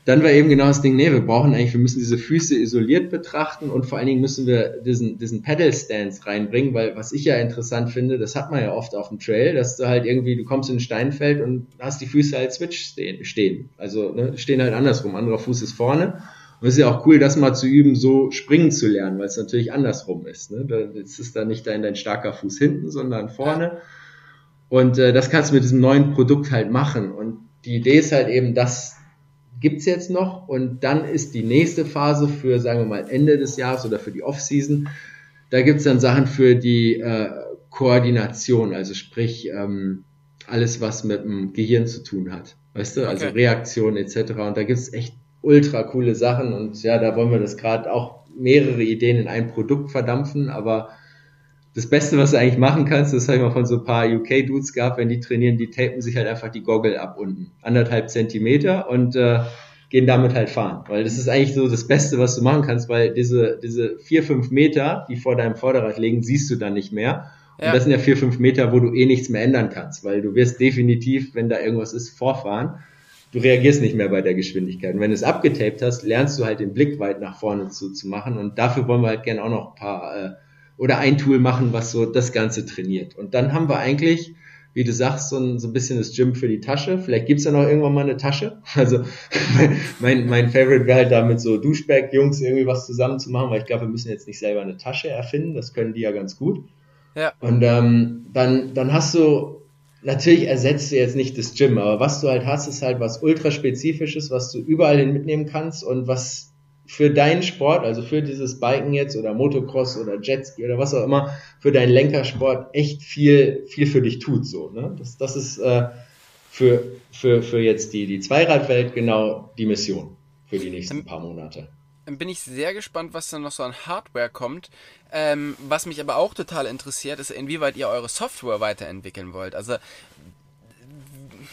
dann war eben genau das Ding, nee, wir brauchen eigentlich, wir müssen diese Füße isoliert betrachten und vor allen Dingen müssen wir diesen, diesen Pedal Stance reinbringen, weil was ich ja interessant finde, das hat man ja oft auf dem Trail, dass du halt irgendwie, du kommst in ein Steinfeld und hast die Füße halt switch stehen. stehen. Also ne, stehen halt andersrum, anderer Fuß ist vorne. Und es ist ja auch cool, das mal zu üben, so springen zu lernen, weil es natürlich andersrum ist. Ne? Jetzt ist da nicht dein, dein starker Fuß hinten, sondern vorne. Und äh, das kannst du mit diesem neuen Produkt halt machen. Und die Idee ist halt eben, dass gibt's jetzt noch und dann ist die nächste Phase für, sagen wir mal, Ende des Jahres oder für die Off-Season. Da gibt's dann Sachen für die äh, Koordination, also sprich ähm, alles, was mit dem Gehirn zu tun hat. Weißt du, also okay. Reaktion etc. Und da gibt's echt ultra coole Sachen und ja, da wollen wir das gerade auch mehrere Ideen in ein Produkt verdampfen, aber das Beste, was du eigentlich machen kannst, das habe ich mal von so ein paar UK-Dudes gehabt, wenn die trainieren, die tapen sich halt einfach die Goggle ab unten. Anderthalb Zentimeter und äh, gehen damit halt fahren. Weil das ist eigentlich so das Beste, was du machen kannst, weil diese, diese vier, fünf Meter, die vor deinem Vorderrad liegen, siehst du dann nicht mehr. Und ja. das sind ja vier, fünf Meter, wo du eh nichts mehr ändern kannst, weil du wirst definitiv, wenn da irgendwas ist, vorfahren. Du reagierst nicht mehr bei der Geschwindigkeit. Und wenn du es abgetaped hast, lernst du halt den Blick weit nach vorne zu, zu machen. Und dafür wollen wir halt gerne auch noch ein paar äh, oder ein Tool machen, was so das Ganze trainiert. Und dann haben wir eigentlich, wie du sagst, so ein, so ein bisschen das Gym für die Tasche. Vielleicht gibt's ja noch irgendwann mal eine Tasche. Also mein, mein Favorite wäre halt da mit so Duschbag-Jungs irgendwie was zusammen zu machen, weil ich glaube, wir müssen jetzt nicht selber eine Tasche erfinden. Das können die ja ganz gut. Ja. Und ähm, dann, dann hast du, natürlich ersetzt du jetzt nicht das Gym, aber was du halt hast, ist halt was ultraspezifisches, was du überall hin mitnehmen kannst und was für deinen Sport, also für dieses Biken jetzt oder Motocross oder Jetski oder was auch immer, für deinen Lenkersport echt viel, viel für dich tut, so, ne? Das, das ist, äh, für, für, für jetzt die, die Zweiradwelt genau die Mission für die nächsten paar Monate. Dann bin ich sehr gespannt, was dann noch so an Hardware kommt. Ähm, was mich aber auch total interessiert, ist, inwieweit ihr eure Software weiterentwickeln wollt. Also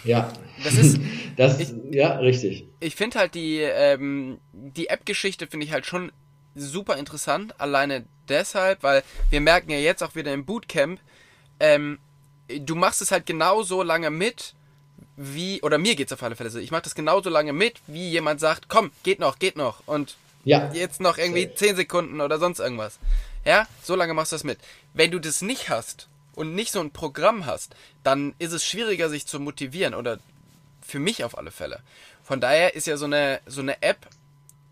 ja. Das ist. Das, ich, ja, richtig. Ich finde halt die, ähm, die App-Geschichte finde ich halt schon super interessant, alleine deshalb, weil wir merken ja jetzt auch wieder im Bootcamp, ähm, du machst es halt genauso lange mit, wie, oder mir geht's auf alle Fälle so, ich mache das genauso lange mit, wie jemand sagt, komm, geht noch, geht noch und ja. jetzt noch irgendwie 10 Sekunden oder sonst irgendwas. Ja, so lange machst du das mit. Wenn du das nicht hast und nicht so ein Programm hast, dann ist es schwieriger, sich zu motivieren oder für mich auf alle Fälle. Von daher ist ja so eine, so eine App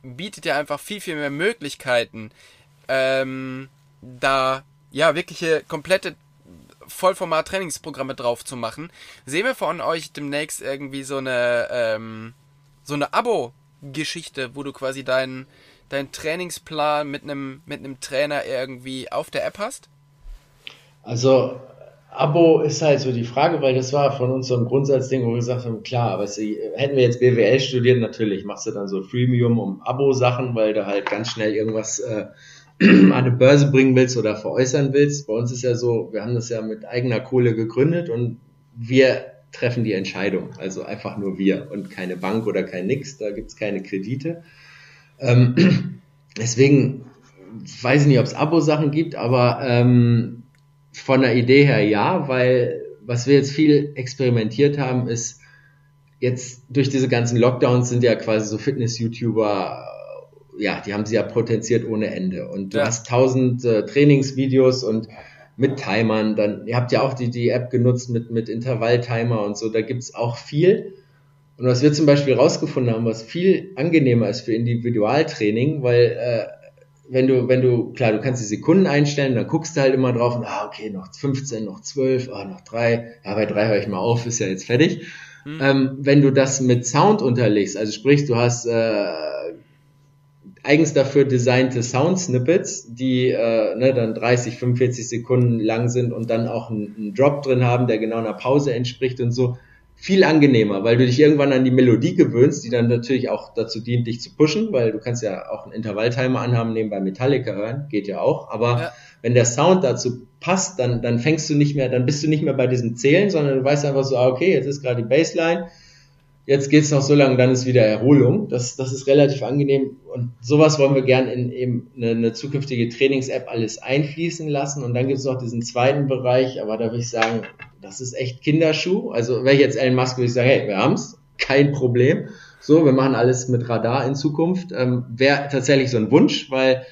bietet ja einfach viel, viel mehr Möglichkeiten, ähm, da ja wirkliche komplette Vollformat-Trainingsprogramme drauf zu machen. Sehen wir von euch demnächst irgendwie so eine ähm, so eine Abo-Geschichte, wo du quasi deinen deinen Trainingsplan mit einem mit einem Trainer irgendwie auf der App hast? Also Abo ist halt so die Frage, weil das war von uns so ein Grundsatzding, wo wir gesagt haben, klar, aber sie, hätten wir jetzt BWL studiert, natürlich machst du dann so Freemium um Abo-Sachen, weil du halt ganz schnell irgendwas äh, an eine Börse bringen willst oder veräußern willst. Bei uns ist ja so, wir haben das ja mit eigener Kohle gegründet und wir treffen die Entscheidung. Also einfach nur wir und keine Bank oder kein Nix, da gibt's keine Kredite. Ähm, deswegen weiß ich nicht, ob es Abo-Sachen gibt, aber ähm, von der Idee her ja, weil was wir jetzt viel experimentiert haben, ist jetzt durch diese ganzen Lockdowns sind ja quasi so Fitness-YouTuber, ja, die haben sie ja potenziert ohne Ende. Und du ja. hast tausend äh, Trainingsvideos und mit Timern, dann, ihr habt ja auch die, die App genutzt mit, mit Intervalltimer und so, da gibt's auch viel. Und was wir zum Beispiel rausgefunden haben, was viel angenehmer ist für Individualtraining, weil äh, wenn du, wenn du, klar, du kannst die Sekunden einstellen, dann guckst du halt immer drauf und, ah, okay, noch 15, noch 12, ah, noch 3, ja, bei 3 höre ich mal auf, ist ja jetzt fertig. Mhm. Ähm, wenn du das mit Sound unterlegst, also sprich, du hast äh, eigens dafür designte Sound-Snippets, die äh, ne, dann 30, 45 Sekunden lang sind und dann auch einen, einen Drop drin haben, der genau einer Pause entspricht und so, viel angenehmer, weil du dich irgendwann an die Melodie gewöhnst, die dann natürlich auch dazu dient, dich zu pushen, weil du kannst ja auch einen Intervalltimer anhaben, nebenbei Metallica hören, geht ja auch, aber ja. wenn der Sound dazu passt, dann, dann fängst du nicht mehr, dann bist du nicht mehr bei diesem Zählen, sondern du weißt einfach so, ah, okay, jetzt ist gerade die Bassline, jetzt geht's noch so lange, dann ist wieder Erholung. Das, das ist relativ angenehm und sowas wollen wir gerne in eben eine, eine zukünftige Trainings-App alles einfließen lassen und dann gibt's noch diesen zweiten Bereich, aber da würde ich sagen, das ist echt Kinderschuh. Also wäre ich jetzt Elon Musk, würde ich sagen, hey, wir haben's, kein Problem. So, wir machen alles mit Radar in Zukunft. Ähm, wäre tatsächlich so ein Wunsch, weil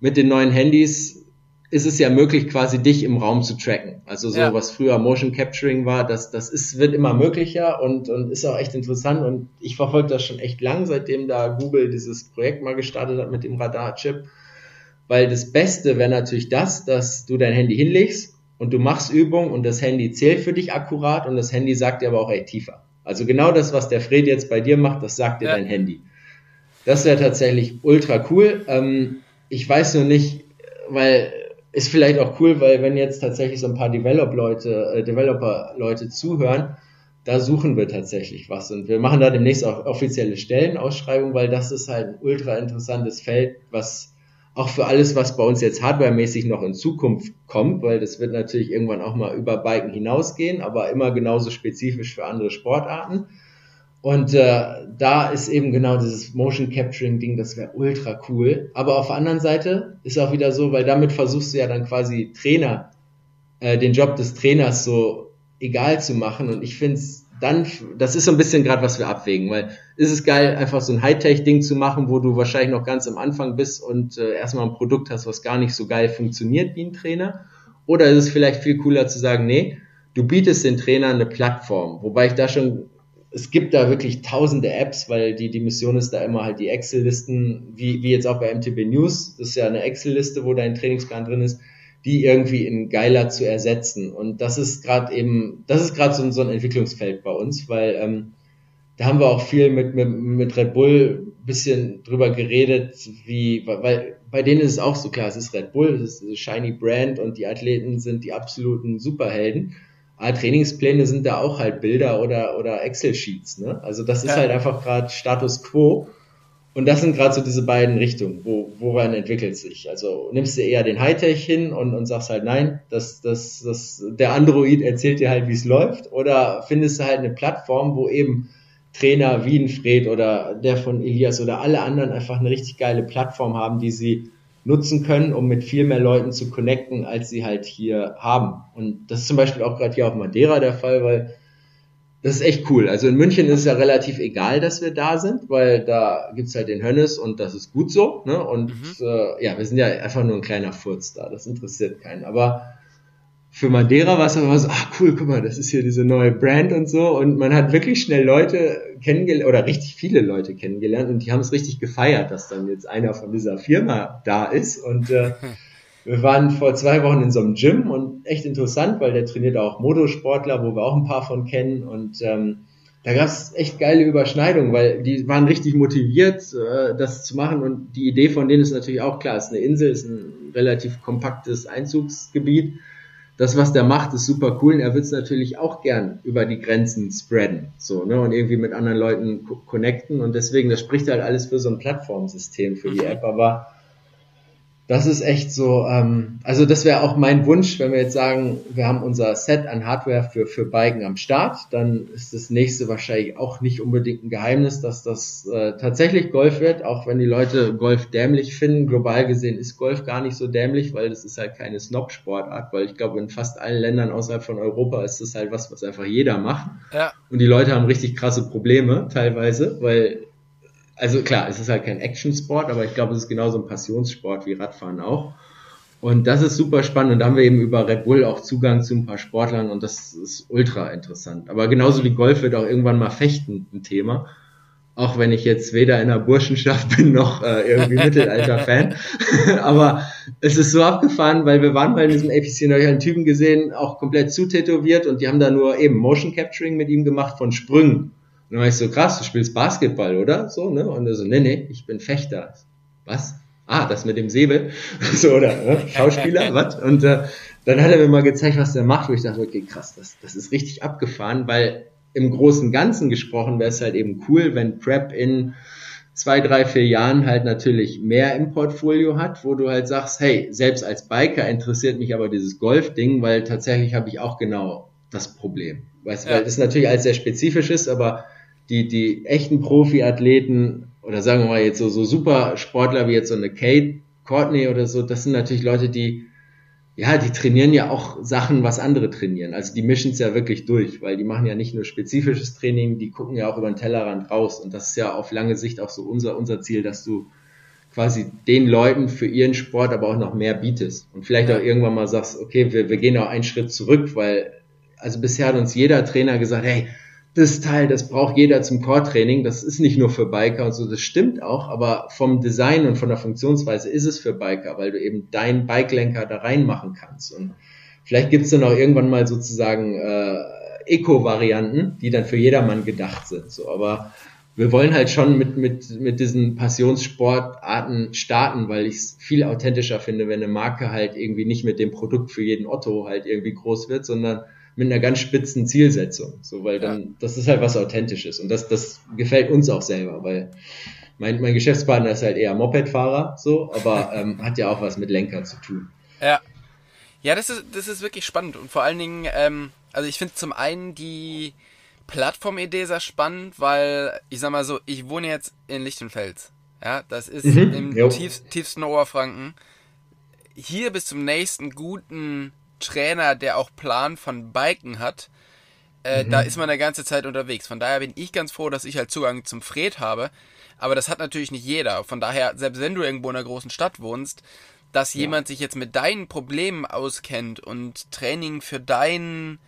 mit den neuen Handys ist es ja möglich, quasi dich im Raum zu tracken. Also so, ja. was früher Motion Capturing war, das, das ist, wird immer möglicher und, und ist auch echt interessant. Und ich verfolge das schon echt lang, seitdem da Google dieses Projekt mal gestartet hat mit dem Radar-Chip. Weil das Beste wäre natürlich das, dass du dein Handy hinlegst und du machst Übung und das Handy zählt für dich akkurat und das Handy sagt dir aber auch, ey, tiefer. Also genau das, was der Fred jetzt bei dir macht, das sagt dir ja. dein Handy. Das wäre tatsächlich ultra cool. Ähm, ich weiß nur nicht, weil ist vielleicht auch cool, weil wenn jetzt tatsächlich so ein paar Develop-Leute, äh, Developer-Leute zuhören, da suchen wir tatsächlich was und wir machen da demnächst auch offizielle Stellenausschreibung, weil das ist halt ein ultra interessantes Feld, was auch für alles, was bei uns jetzt hardwaremäßig noch in Zukunft kommt, weil das wird natürlich irgendwann auch mal über Biken hinausgehen, aber immer genauso spezifisch für andere Sportarten. Und äh, da ist eben genau dieses Motion Capturing Ding, das wäre ultra cool. Aber auf der anderen Seite ist auch wieder so, weil damit versuchst du ja dann quasi Trainer, äh, den Job des Trainers so egal zu machen. Und ich finde es dann, das ist so ein bisschen gerade, was wir abwägen, weil ist es geil, einfach so ein Hightech-Ding zu machen, wo du wahrscheinlich noch ganz am Anfang bist und äh, erstmal ein Produkt hast, was gar nicht so geil funktioniert wie ein Trainer. Oder ist es vielleicht viel cooler zu sagen, nee, du bietest den Trainer eine Plattform, wobei ich da schon, es gibt da wirklich tausende Apps, weil die, die Mission ist da immer halt die Excel-Listen, wie, wie jetzt auch bei MTB News, das ist ja eine Excel-Liste, wo dein Trainingsplan drin ist, die irgendwie in geiler zu ersetzen. Und das ist gerade eben, das ist gerade so, so, ein Entwicklungsfeld bei uns, weil ähm, da haben wir auch viel mit, mit, mit Red Bull bisschen drüber geredet, wie, weil bei denen ist es auch so klar, es ist Red Bull, es ist eine shiny Brand und die Athleten sind die absoluten Superhelden. Aber Trainingspläne sind da auch halt Bilder oder, oder Excel-Sheets. Ne? Also das ist ja. halt einfach gerade Status quo. Und das sind gerade so diese beiden Richtungen, wo, woran entwickelt sich. Also nimmst du eher den Hightech hin und, und sagst halt, nein, das, das, das, der Android erzählt dir halt, wie es läuft, oder findest du halt eine Plattform, wo eben Trainer wie ein Fred oder der von Elias oder alle anderen einfach eine richtig geile Plattform haben, die sie nutzen können, um mit viel mehr Leuten zu connecten, als sie halt hier haben. Und das ist zum Beispiel auch gerade hier auf Madeira der Fall, weil das ist echt cool. Also in München ist es ja relativ egal, dass wir da sind, weil da gibt's halt den Hönnes und das ist gut so. Ne? Und mhm. äh, ja, wir sind ja einfach nur ein kleiner Furz da. Das interessiert keinen. Aber für Madeira war es aber so, ach cool, guck mal, das ist hier diese neue Brand und so. Und man hat wirklich schnell Leute kennengelernt, oder richtig viele Leute kennengelernt und die haben es richtig gefeiert, dass dann jetzt einer von dieser Firma da ist. Und äh, wir waren vor zwei Wochen in so einem Gym und echt interessant, weil der trainiert auch Motosportler, wo wir auch ein paar von kennen. Und ähm, da gab es echt geile Überschneidungen, weil die waren richtig motiviert, äh, das zu machen. Und die Idee von denen ist natürlich auch klar, es ist eine Insel, es ist ein relativ kompaktes Einzugsgebiet. Das, was der macht, ist super cool und er wird es natürlich auch gern über die Grenzen spreaden. So, ne? Und irgendwie mit anderen Leuten connecten. Und deswegen, das spricht halt alles für so ein Plattformsystem für die mhm. App. Aber das ist echt so, ähm, also das wäre auch mein Wunsch, wenn wir jetzt sagen, wir haben unser Set an Hardware für, für Biken am Start, dann ist das nächste wahrscheinlich auch nicht unbedingt ein Geheimnis, dass das äh, tatsächlich Golf wird, auch wenn die Leute Golf dämlich finden. Global gesehen ist Golf gar nicht so dämlich, weil das ist halt keine Snob-Sportart, weil ich glaube, in fast allen Ländern außerhalb von Europa ist das halt was, was einfach jeder macht. Ja. Und die Leute haben richtig krasse Probleme teilweise, weil also klar, es ist halt kein Action-Sport, aber ich glaube, es ist genauso ein Passionssport wie Radfahren auch. Und das ist super spannend. Und da haben wir eben über Red Bull auch Zugang zu ein paar Sportlern und das ist ultra interessant. Aber genauso wie Golf wird auch irgendwann mal Fechten ein Thema. Auch wenn ich jetzt weder in der Burschenschaft bin noch äh, irgendwie Mittelalter-Fan. Aber es ist so abgefahren, weil wir waren bei diesem APC neulich einen Typen gesehen, auch komplett zutätowiert und die haben da nur eben Motion Capturing mit ihm gemacht von Sprüngen. Und dann war ich so, krass, du spielst Basketball, oder? So, ne? Und er so, nee, nee, ich bin Fechter. Was? Ah, das mit dem Säbel. so, oder ne? Schauspieler, was? Und äh, dann hat er mir mal gezeigt, was der macht, wo ich dachte, okay, krass, das, das ist richtig abgefahren, weil im großen Ganzen gesprochen wäre es halt eben cool, wenn Prep in zwei, drei, vier Jahren halt natürlich mehr im Portfolio hat, wo du halt sagst, hey, selbst als Biker interessiert mich aber dieses Golf-Ding, weil tatsächlich habe ich auch genau das Problem. Weißt, ja. Weil das natürlich alles sehr spezifisch ist, aber die, die echten Profiathleten oder sagen wir mal jetzt so, so super Sportler wie jetzt so eine Kate Courtney oder so, das sind natürlich Leute, die, ja, die trainieren ja auch Sachen, was andere trainieren. Also die mischen es ja wirklich durch, weil die machen ja nicht nur spezifisches Training, die gucken ja auch über den Tellerrand raus. Und das ist ja auf lange Sicht auch so unser, unser Ziel, dass du quasi den Leuten für ihren Sport aber auch noch mehr bietest. Und vielleicht auch irgendwann mal sagst, okay, wir, wir gehen auch einen Schritt zurück, weil, also bisher hat uns jeder Trainer gesagt, hey, das Teil, das braucht jeder zum Core-Training. Das ist nicht nur für Biker und so, das stimmt auch, aber vom Design und von der Funktionsweise ist es für Biker, weil du eben deinen Bikelenker da reinmachen kannst. Und vielleicht gibt's dann auch irgendwann mal sozusagen äh, Eco-Varianten, die dann für jedermann gedacht sind. So, aber wir wollen halt schon mit, mit, mit diesen Passionssportarten starten, weil ich es viel authentischer finde, wenn eine Marke halt irgendwie nicht mit dem Produkt für jeden Otto halt irgendwie groß wird, sondern mit einer ganz spitzen Zielsetzung. So, weil dann, ja. das ist halt was Authentisches. Und das, das gefällt uns auch selber, weil mein, mein Geschäftspartner ist halt eher Mopedfahrer, so, aber ähm, hat ja auch was mit Lenker zu tun. Ja. Ja, das ist, das ist wirklich spannend. Und vor allen Dingen, ähm, also ich finde zum einen die Plattformidee sehr spannend, weil, ich sag mal so, ich wohne jetzt in Lichtenfels. Ja, das ist mhm, im tief, tiefsten Oberfranken. Hier bis zum nächsten guten Trainer, der auch Plan von Biken hat, äh, mhm. da ist man eine ganze Zeit unterwegs. Von daher bin ich ganz froh, dass ich halt Zugang zum Fred habe. Aber das hat natürlich nicht jeder. Von daher, selbst wenn du irgendwo in einer großen Stadt wohnst, dass ja. jemand sich jetzt mit deinen Problemen auskennt und Training für deinen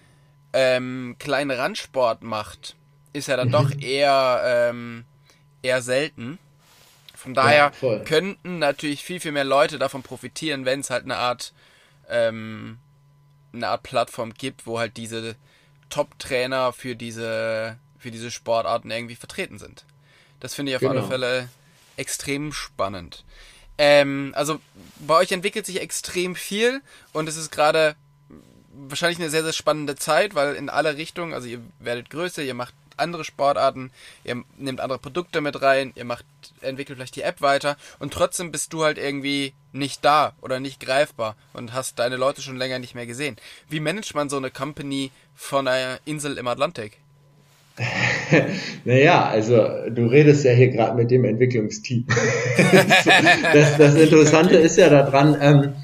ähm, kleinen Randsport macht, ist ja dann doch eher, ähm, eher selten. Von daher ja, könnten natürlich viel, viel mehr Leute davon profitieren, wenn es halt eine Art ähm, eine Art Plattform gibt, wo halt diese Top-Trainer für diese, für diese Sportarten irgendwie vertreten sind. Das finde ich auf genau. alle Fälle extrem spannend. Ähm, also bei euch entwickelt sich extrem viel und es ist gerade wahrscheinlich eine sehr, sehr spannende Zeit, weil in alle Richtungen, also ihr werdet größer, ihr macht andere Sportarten, ihr nehmt andere Produkte mit rein, ihr macht, entwickelt vielleicht die App weiter und trotzdem bist du halt irgendwie nicht da oder nicht greifbar und hast deine Leute schon länger nicht mehr gesehen. Wie managt man so eine Company von einer Insel im Atlantik? naja, also du redest ja hier gerade mit dem Entwicklungsteam. das, das, Interessante ist ja daran, ähm,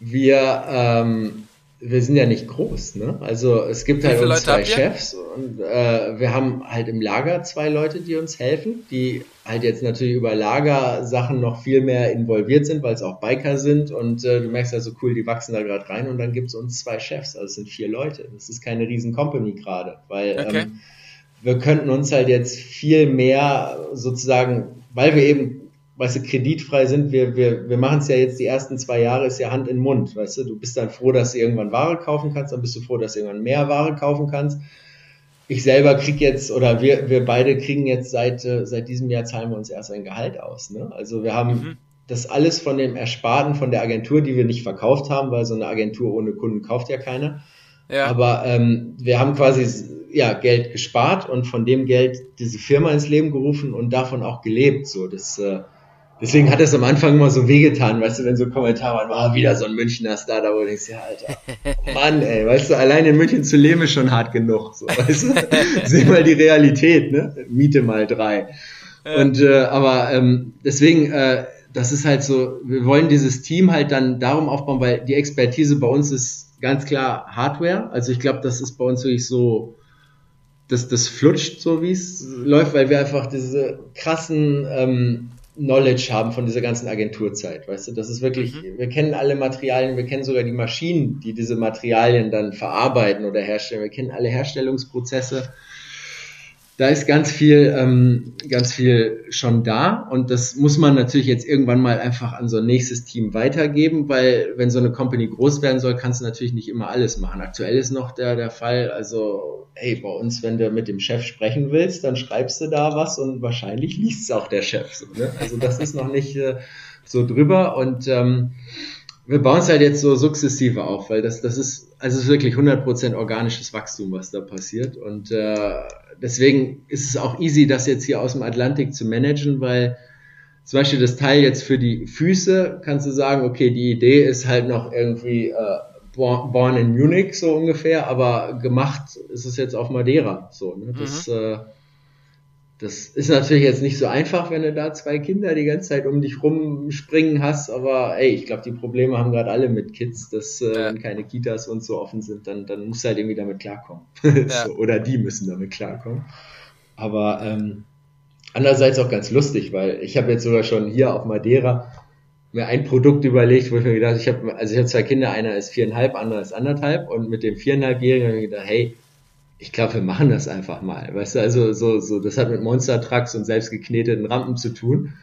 wir, ähm, wir sind ja nicht groß, ne? Also es gibt halt uns zwei Chefs und äh, wir haben halt im Lager zwei Leute, die uns helfen, die halt jetzt natürlich über Lagersachen noch viel mehr involviert sind, weil es auch Biker sind und äh, du merkst ja so cool, die wachsen da gerade rein und dann gibt es uns zwei Chefs, also es sind vier Leute. Das ist keine riesen Company gerade, weil okay. ähm, wir könnten uns halt jetzt viel mehr sozusagen, weil wir eben weißt du, kreditfrei sind, wir, wir, wir machen es ja jetzt die ersten zwei Jahre, ist ja Hand in Mund, weißt du, du bist dann froh, dass du irgendwann Ware kaufen kannst, dann bist du froh, dass du irgendwann mehr Ware kaufen kannst. Ich selber krieg jetzt, oder wir, wir beide kriegen jetzt seit, äh, seit diesem Jahr zahlen wir uns erst ein Gehalt aus, ne? Also wir haben mhm. das alles von dem Ersparten von der Agentur, die wir nicht verkauft haben, weil so eine Agentur ohne Kunden kauft ja keiner. Ja. Aber ähm, wir haben quasi ja, Geld gespart und von dem Geld diese Firma ins Leben gerufen und davon auch gelebt. So, das, äh, Deswegen hat es am Anfang immer so wehgetan, weißt du, wenn so Kommentare waren, war oh, wieder so ein Münchner Star, da wo du denkst, ja, Alter, Mann, ey, weißt du, allein in München zu leben ist schon hart genug, so, weißt du, seh mal die Realität, ne, Miete mal drei. Und, äh, aber ähm, deswegen, äh, das ist halt so, wir wollen dieses Team halt dann darum aufbauen, weil die Expertise bei uns ist ganz klar Hardware, also ich glaube, das ist bei uns wirklich so, das, das flutscht so, wie es läuft, weil wir einfach diese krassen ähm, Knowledge haben von dieser ganzen Agenturzeit. Weißt du, das ist wirklich, mhm. wir kennen alle Materialien, wir kennen sogar die Maschinen, die diese Materialien dann verarbeiten oder herstellen. Wir kennen alle Herstellungsprozesse da ist ganz viel, ähm, ganz viel schon da und das muss man natürlich jetzt irgendwann mal einfach an so ein nächstes Team weitergeben, weil wenn so eine Company groß werden soll, kannst du natürlich nicht immer alles machen. Aktuell ist noch der, der Fall, also hey, bei uns, wenn du mit dem Chef sprechen willst, dann schreibst du da was und wahrscheinlich liest es auch der Chef. So, ne? Also das ist noch nicht äh, so drüber und ähm, wir bauen es halt jetzt so sukzessive auf, weil das, das ist, also es ist wirklich 100% organisches Wachstum, was da passiert. Und äh, deswegen ist es auch easy, das jetzt hier aus dem Atlantik zu managen, weil zum Beispiel das Teil jetzt für die Füße kannst du sagen, okay, die Idee ist halt noch irgendwie äh, born in Munich so ungefähr, aber gemacht ist es jetzt auf Madeira. So, ne? Das, mhm. äh, das ist natürlich jetzt nicht so einfach, wenn du da zwei Kinder die ganze Zeit um dich rumspringen hast, aber ey, ich glaube, die Probleme haben gerade alle mit Kids, dass äh, ja. wenn keine Kitas und so offen sind, dann, dann musst du halt irgendwie damit klarkommen. Ja. so, oder die müssen damit klarkommen. Aber ähm, andererseits auch ganz lustig, weil ich habe jetzt sogar schon hier auf Madeira mir ein Produkt überlegt, wo ich mir gedacht habe, ich habe also ich habe zwei Kinder, einer ist viereinhalb, anderer ist anderthalb und mit dem viereinhalbjährigen habe ich gedacht, hey, ich glaube, wir machen das einfach mal. Weißt du, also so, so, das hat mit Monster Trucks und selbst gekneteten Rampen zu tun.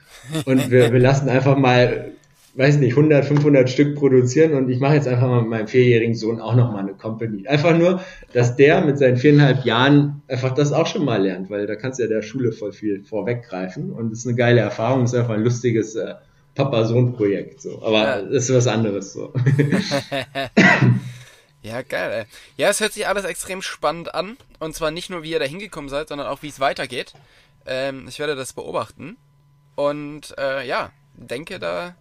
Und wir, wir lassen einfach mal, weiß nicht, 100, 500 Stück produzieren und ich mache jetzt einfach mal mit meinem vierjährigen Sohn auch nochmal eine Company. Einfach nur, dass der mit seinen viereinhalb Jahren einfach das auch schon mal lernt, weil da kannst du ja der Schule voll viel vorweggreifen und es ist eine geile Erfahrung, es ist einfach ein lustiges äh, Papa-Sohn-Projekt, so. Aber ja. das ist was anderes, so. Ja, geil, ey. Ja, es hört sich alles extrem spannend an. Und zwar nicht nur, wie ihr da hingekommen seid, sondern auch, wie es weitergeht. Ähm, ich werde das beobachten. Und äh, ja, denke, da,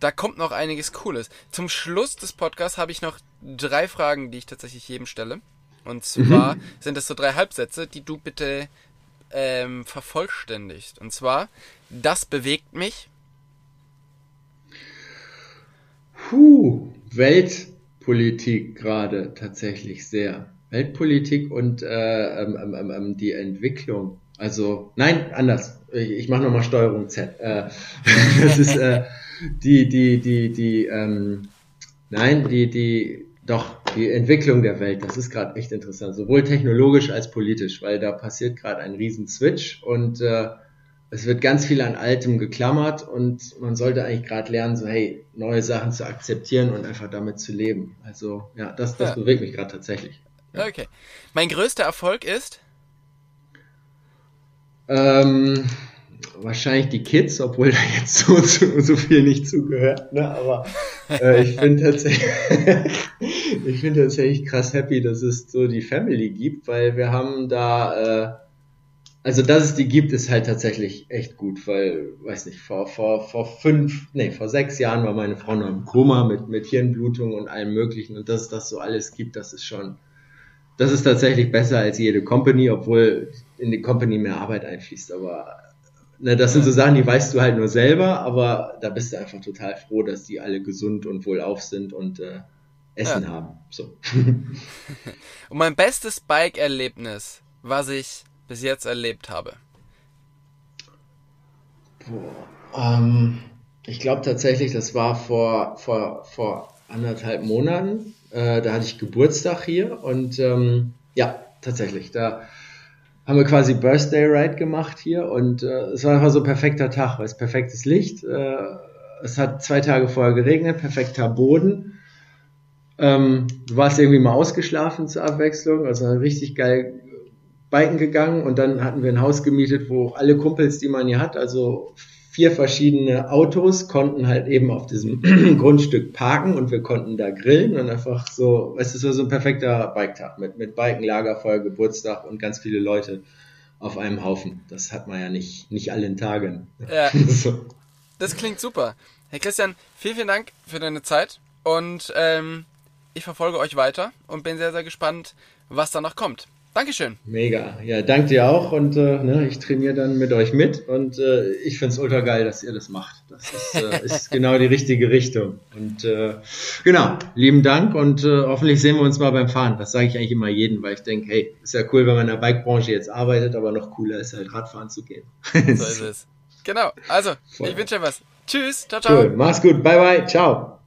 da kommt noch einiges Cooles. Zum Schluss des Podcasts habe ich noch drei Fragen, die ich tatsächlich jedem stelle. Und zwar mhm. sind das so drei Halbsätze, die du bitte ähm, vervollständigst. Und zwar, das bewegt mich. Puh, Welt Politik gerade tatsächlich sehr. Weltpolitik und äh, ähm, ähm, ähm, ähm, die Entwicklung. Also, nein, anders. Ich, ich mache nochmal Steuerung Z. Äh, das ist äh, die, die, die, die, ähm, nein, die, die, doch, die Entwicklung der Welt, das ist gerade echt interessant, sowohl technologisch als politisch, weil da passiert gerade ein riesen Switch und äh, es wird ganz viel an Altem geklammert und man sollte eigentlich gerade lernen, so hey, neue Sachen zu akzeptieren und einfach damit zu leben. Also ja, das, das ja. bewegt mich gerade tatsächlich. Ja. Okay. Mein größter Erfolg ist? Ähm, wahrscheinlich die Kids, obwohl da jetzt so, so, so viel nicht zugehört. Ne? Aber äh, ich bin tatsächlich, ich bin tatsächlich krass happy, dass es so die Family gibt, weil wir haben da äh, also dass es die gibt, ist halt tatsächlich echt gut, weil, weiß nicht, vor, vor, vor fünf, nee, vor sechs Jahren war meine Frau noch im Koma mit, mit Hirnblutung und allem möglichen und dass es das so alles gibt, das ist schon, das ist tatsächlich besser als jede Company, obwohl in die Company mehr Arbeit einfließt. Aber ne, das sind so Sachen, die weißt du halt nur selber, aber da bist du einfach total froh, dass die alle gesund und wohlauf sind und äh, Essen ja. haben. So. und mein bestes Bike-Erlebnis, was ich bis jetzt erlebt habe. Ähm, ich glaube tatsächlich, das war vor, vor, vor anderthalb Monaten. Äh, da hatte ich Geburtstag hier und ähm, ja, tatsächlich, da haben wir quasi Birthday Ride gemacht hier und äh, es war einfach so ein perfekter Tag, weil es perfektes Licht, äh, es hat zwei Tage vorher geregnet, perfekter Boden. Ähm, du warst irgendwie mal ausgeschlafen zur Abwechslung, also richtig geil Biken gegangen und dann hatten wir ein Haus gemietet, wo alle Kumpels, die man hier hat, also vier verschiedene Autos konnten halt eben auf diesem Grundstück parken und wir konnten da grillen und einfach so, es ist so ein perfekter Biketag mit, mit Biken, Lagerfeuer, Geburtstag und ganz viele Leute auf einem Haufen. Das hat man ja nicht, nicht allen Tagen. Ja. so. Das klingt super. Herr Christian, vielen, vielen Dank für deine Zeit und ähm, ich verfolge euch weiter und bin sehr, sehr gespannt, was da noch kommt. Dankeschön. Mega. Ja, danke dir auch und äh, ne, ich trainiere dann mit euch mit und äh, ich finde es ultra geil, dass ihr das macht. Das ist, äh, ist genau die richtige Richtung. Und äh, genau, lieben Dank und äh, hoffentlich sehen wir uns mal beim Fahren. Das sage ich eigentlich immer jedem, weil ich denke, hey, ist ja cool, wenn man in der Bikebranche jetzt arbeitet, aber noch cooler ist halt Radfahren zu gehen. so ist es. Genau. Also, Voll. ich wünsche dir was. Tschüss. Ciao, ciao. Cool. Mach's gut. Bye, bye. Ciao.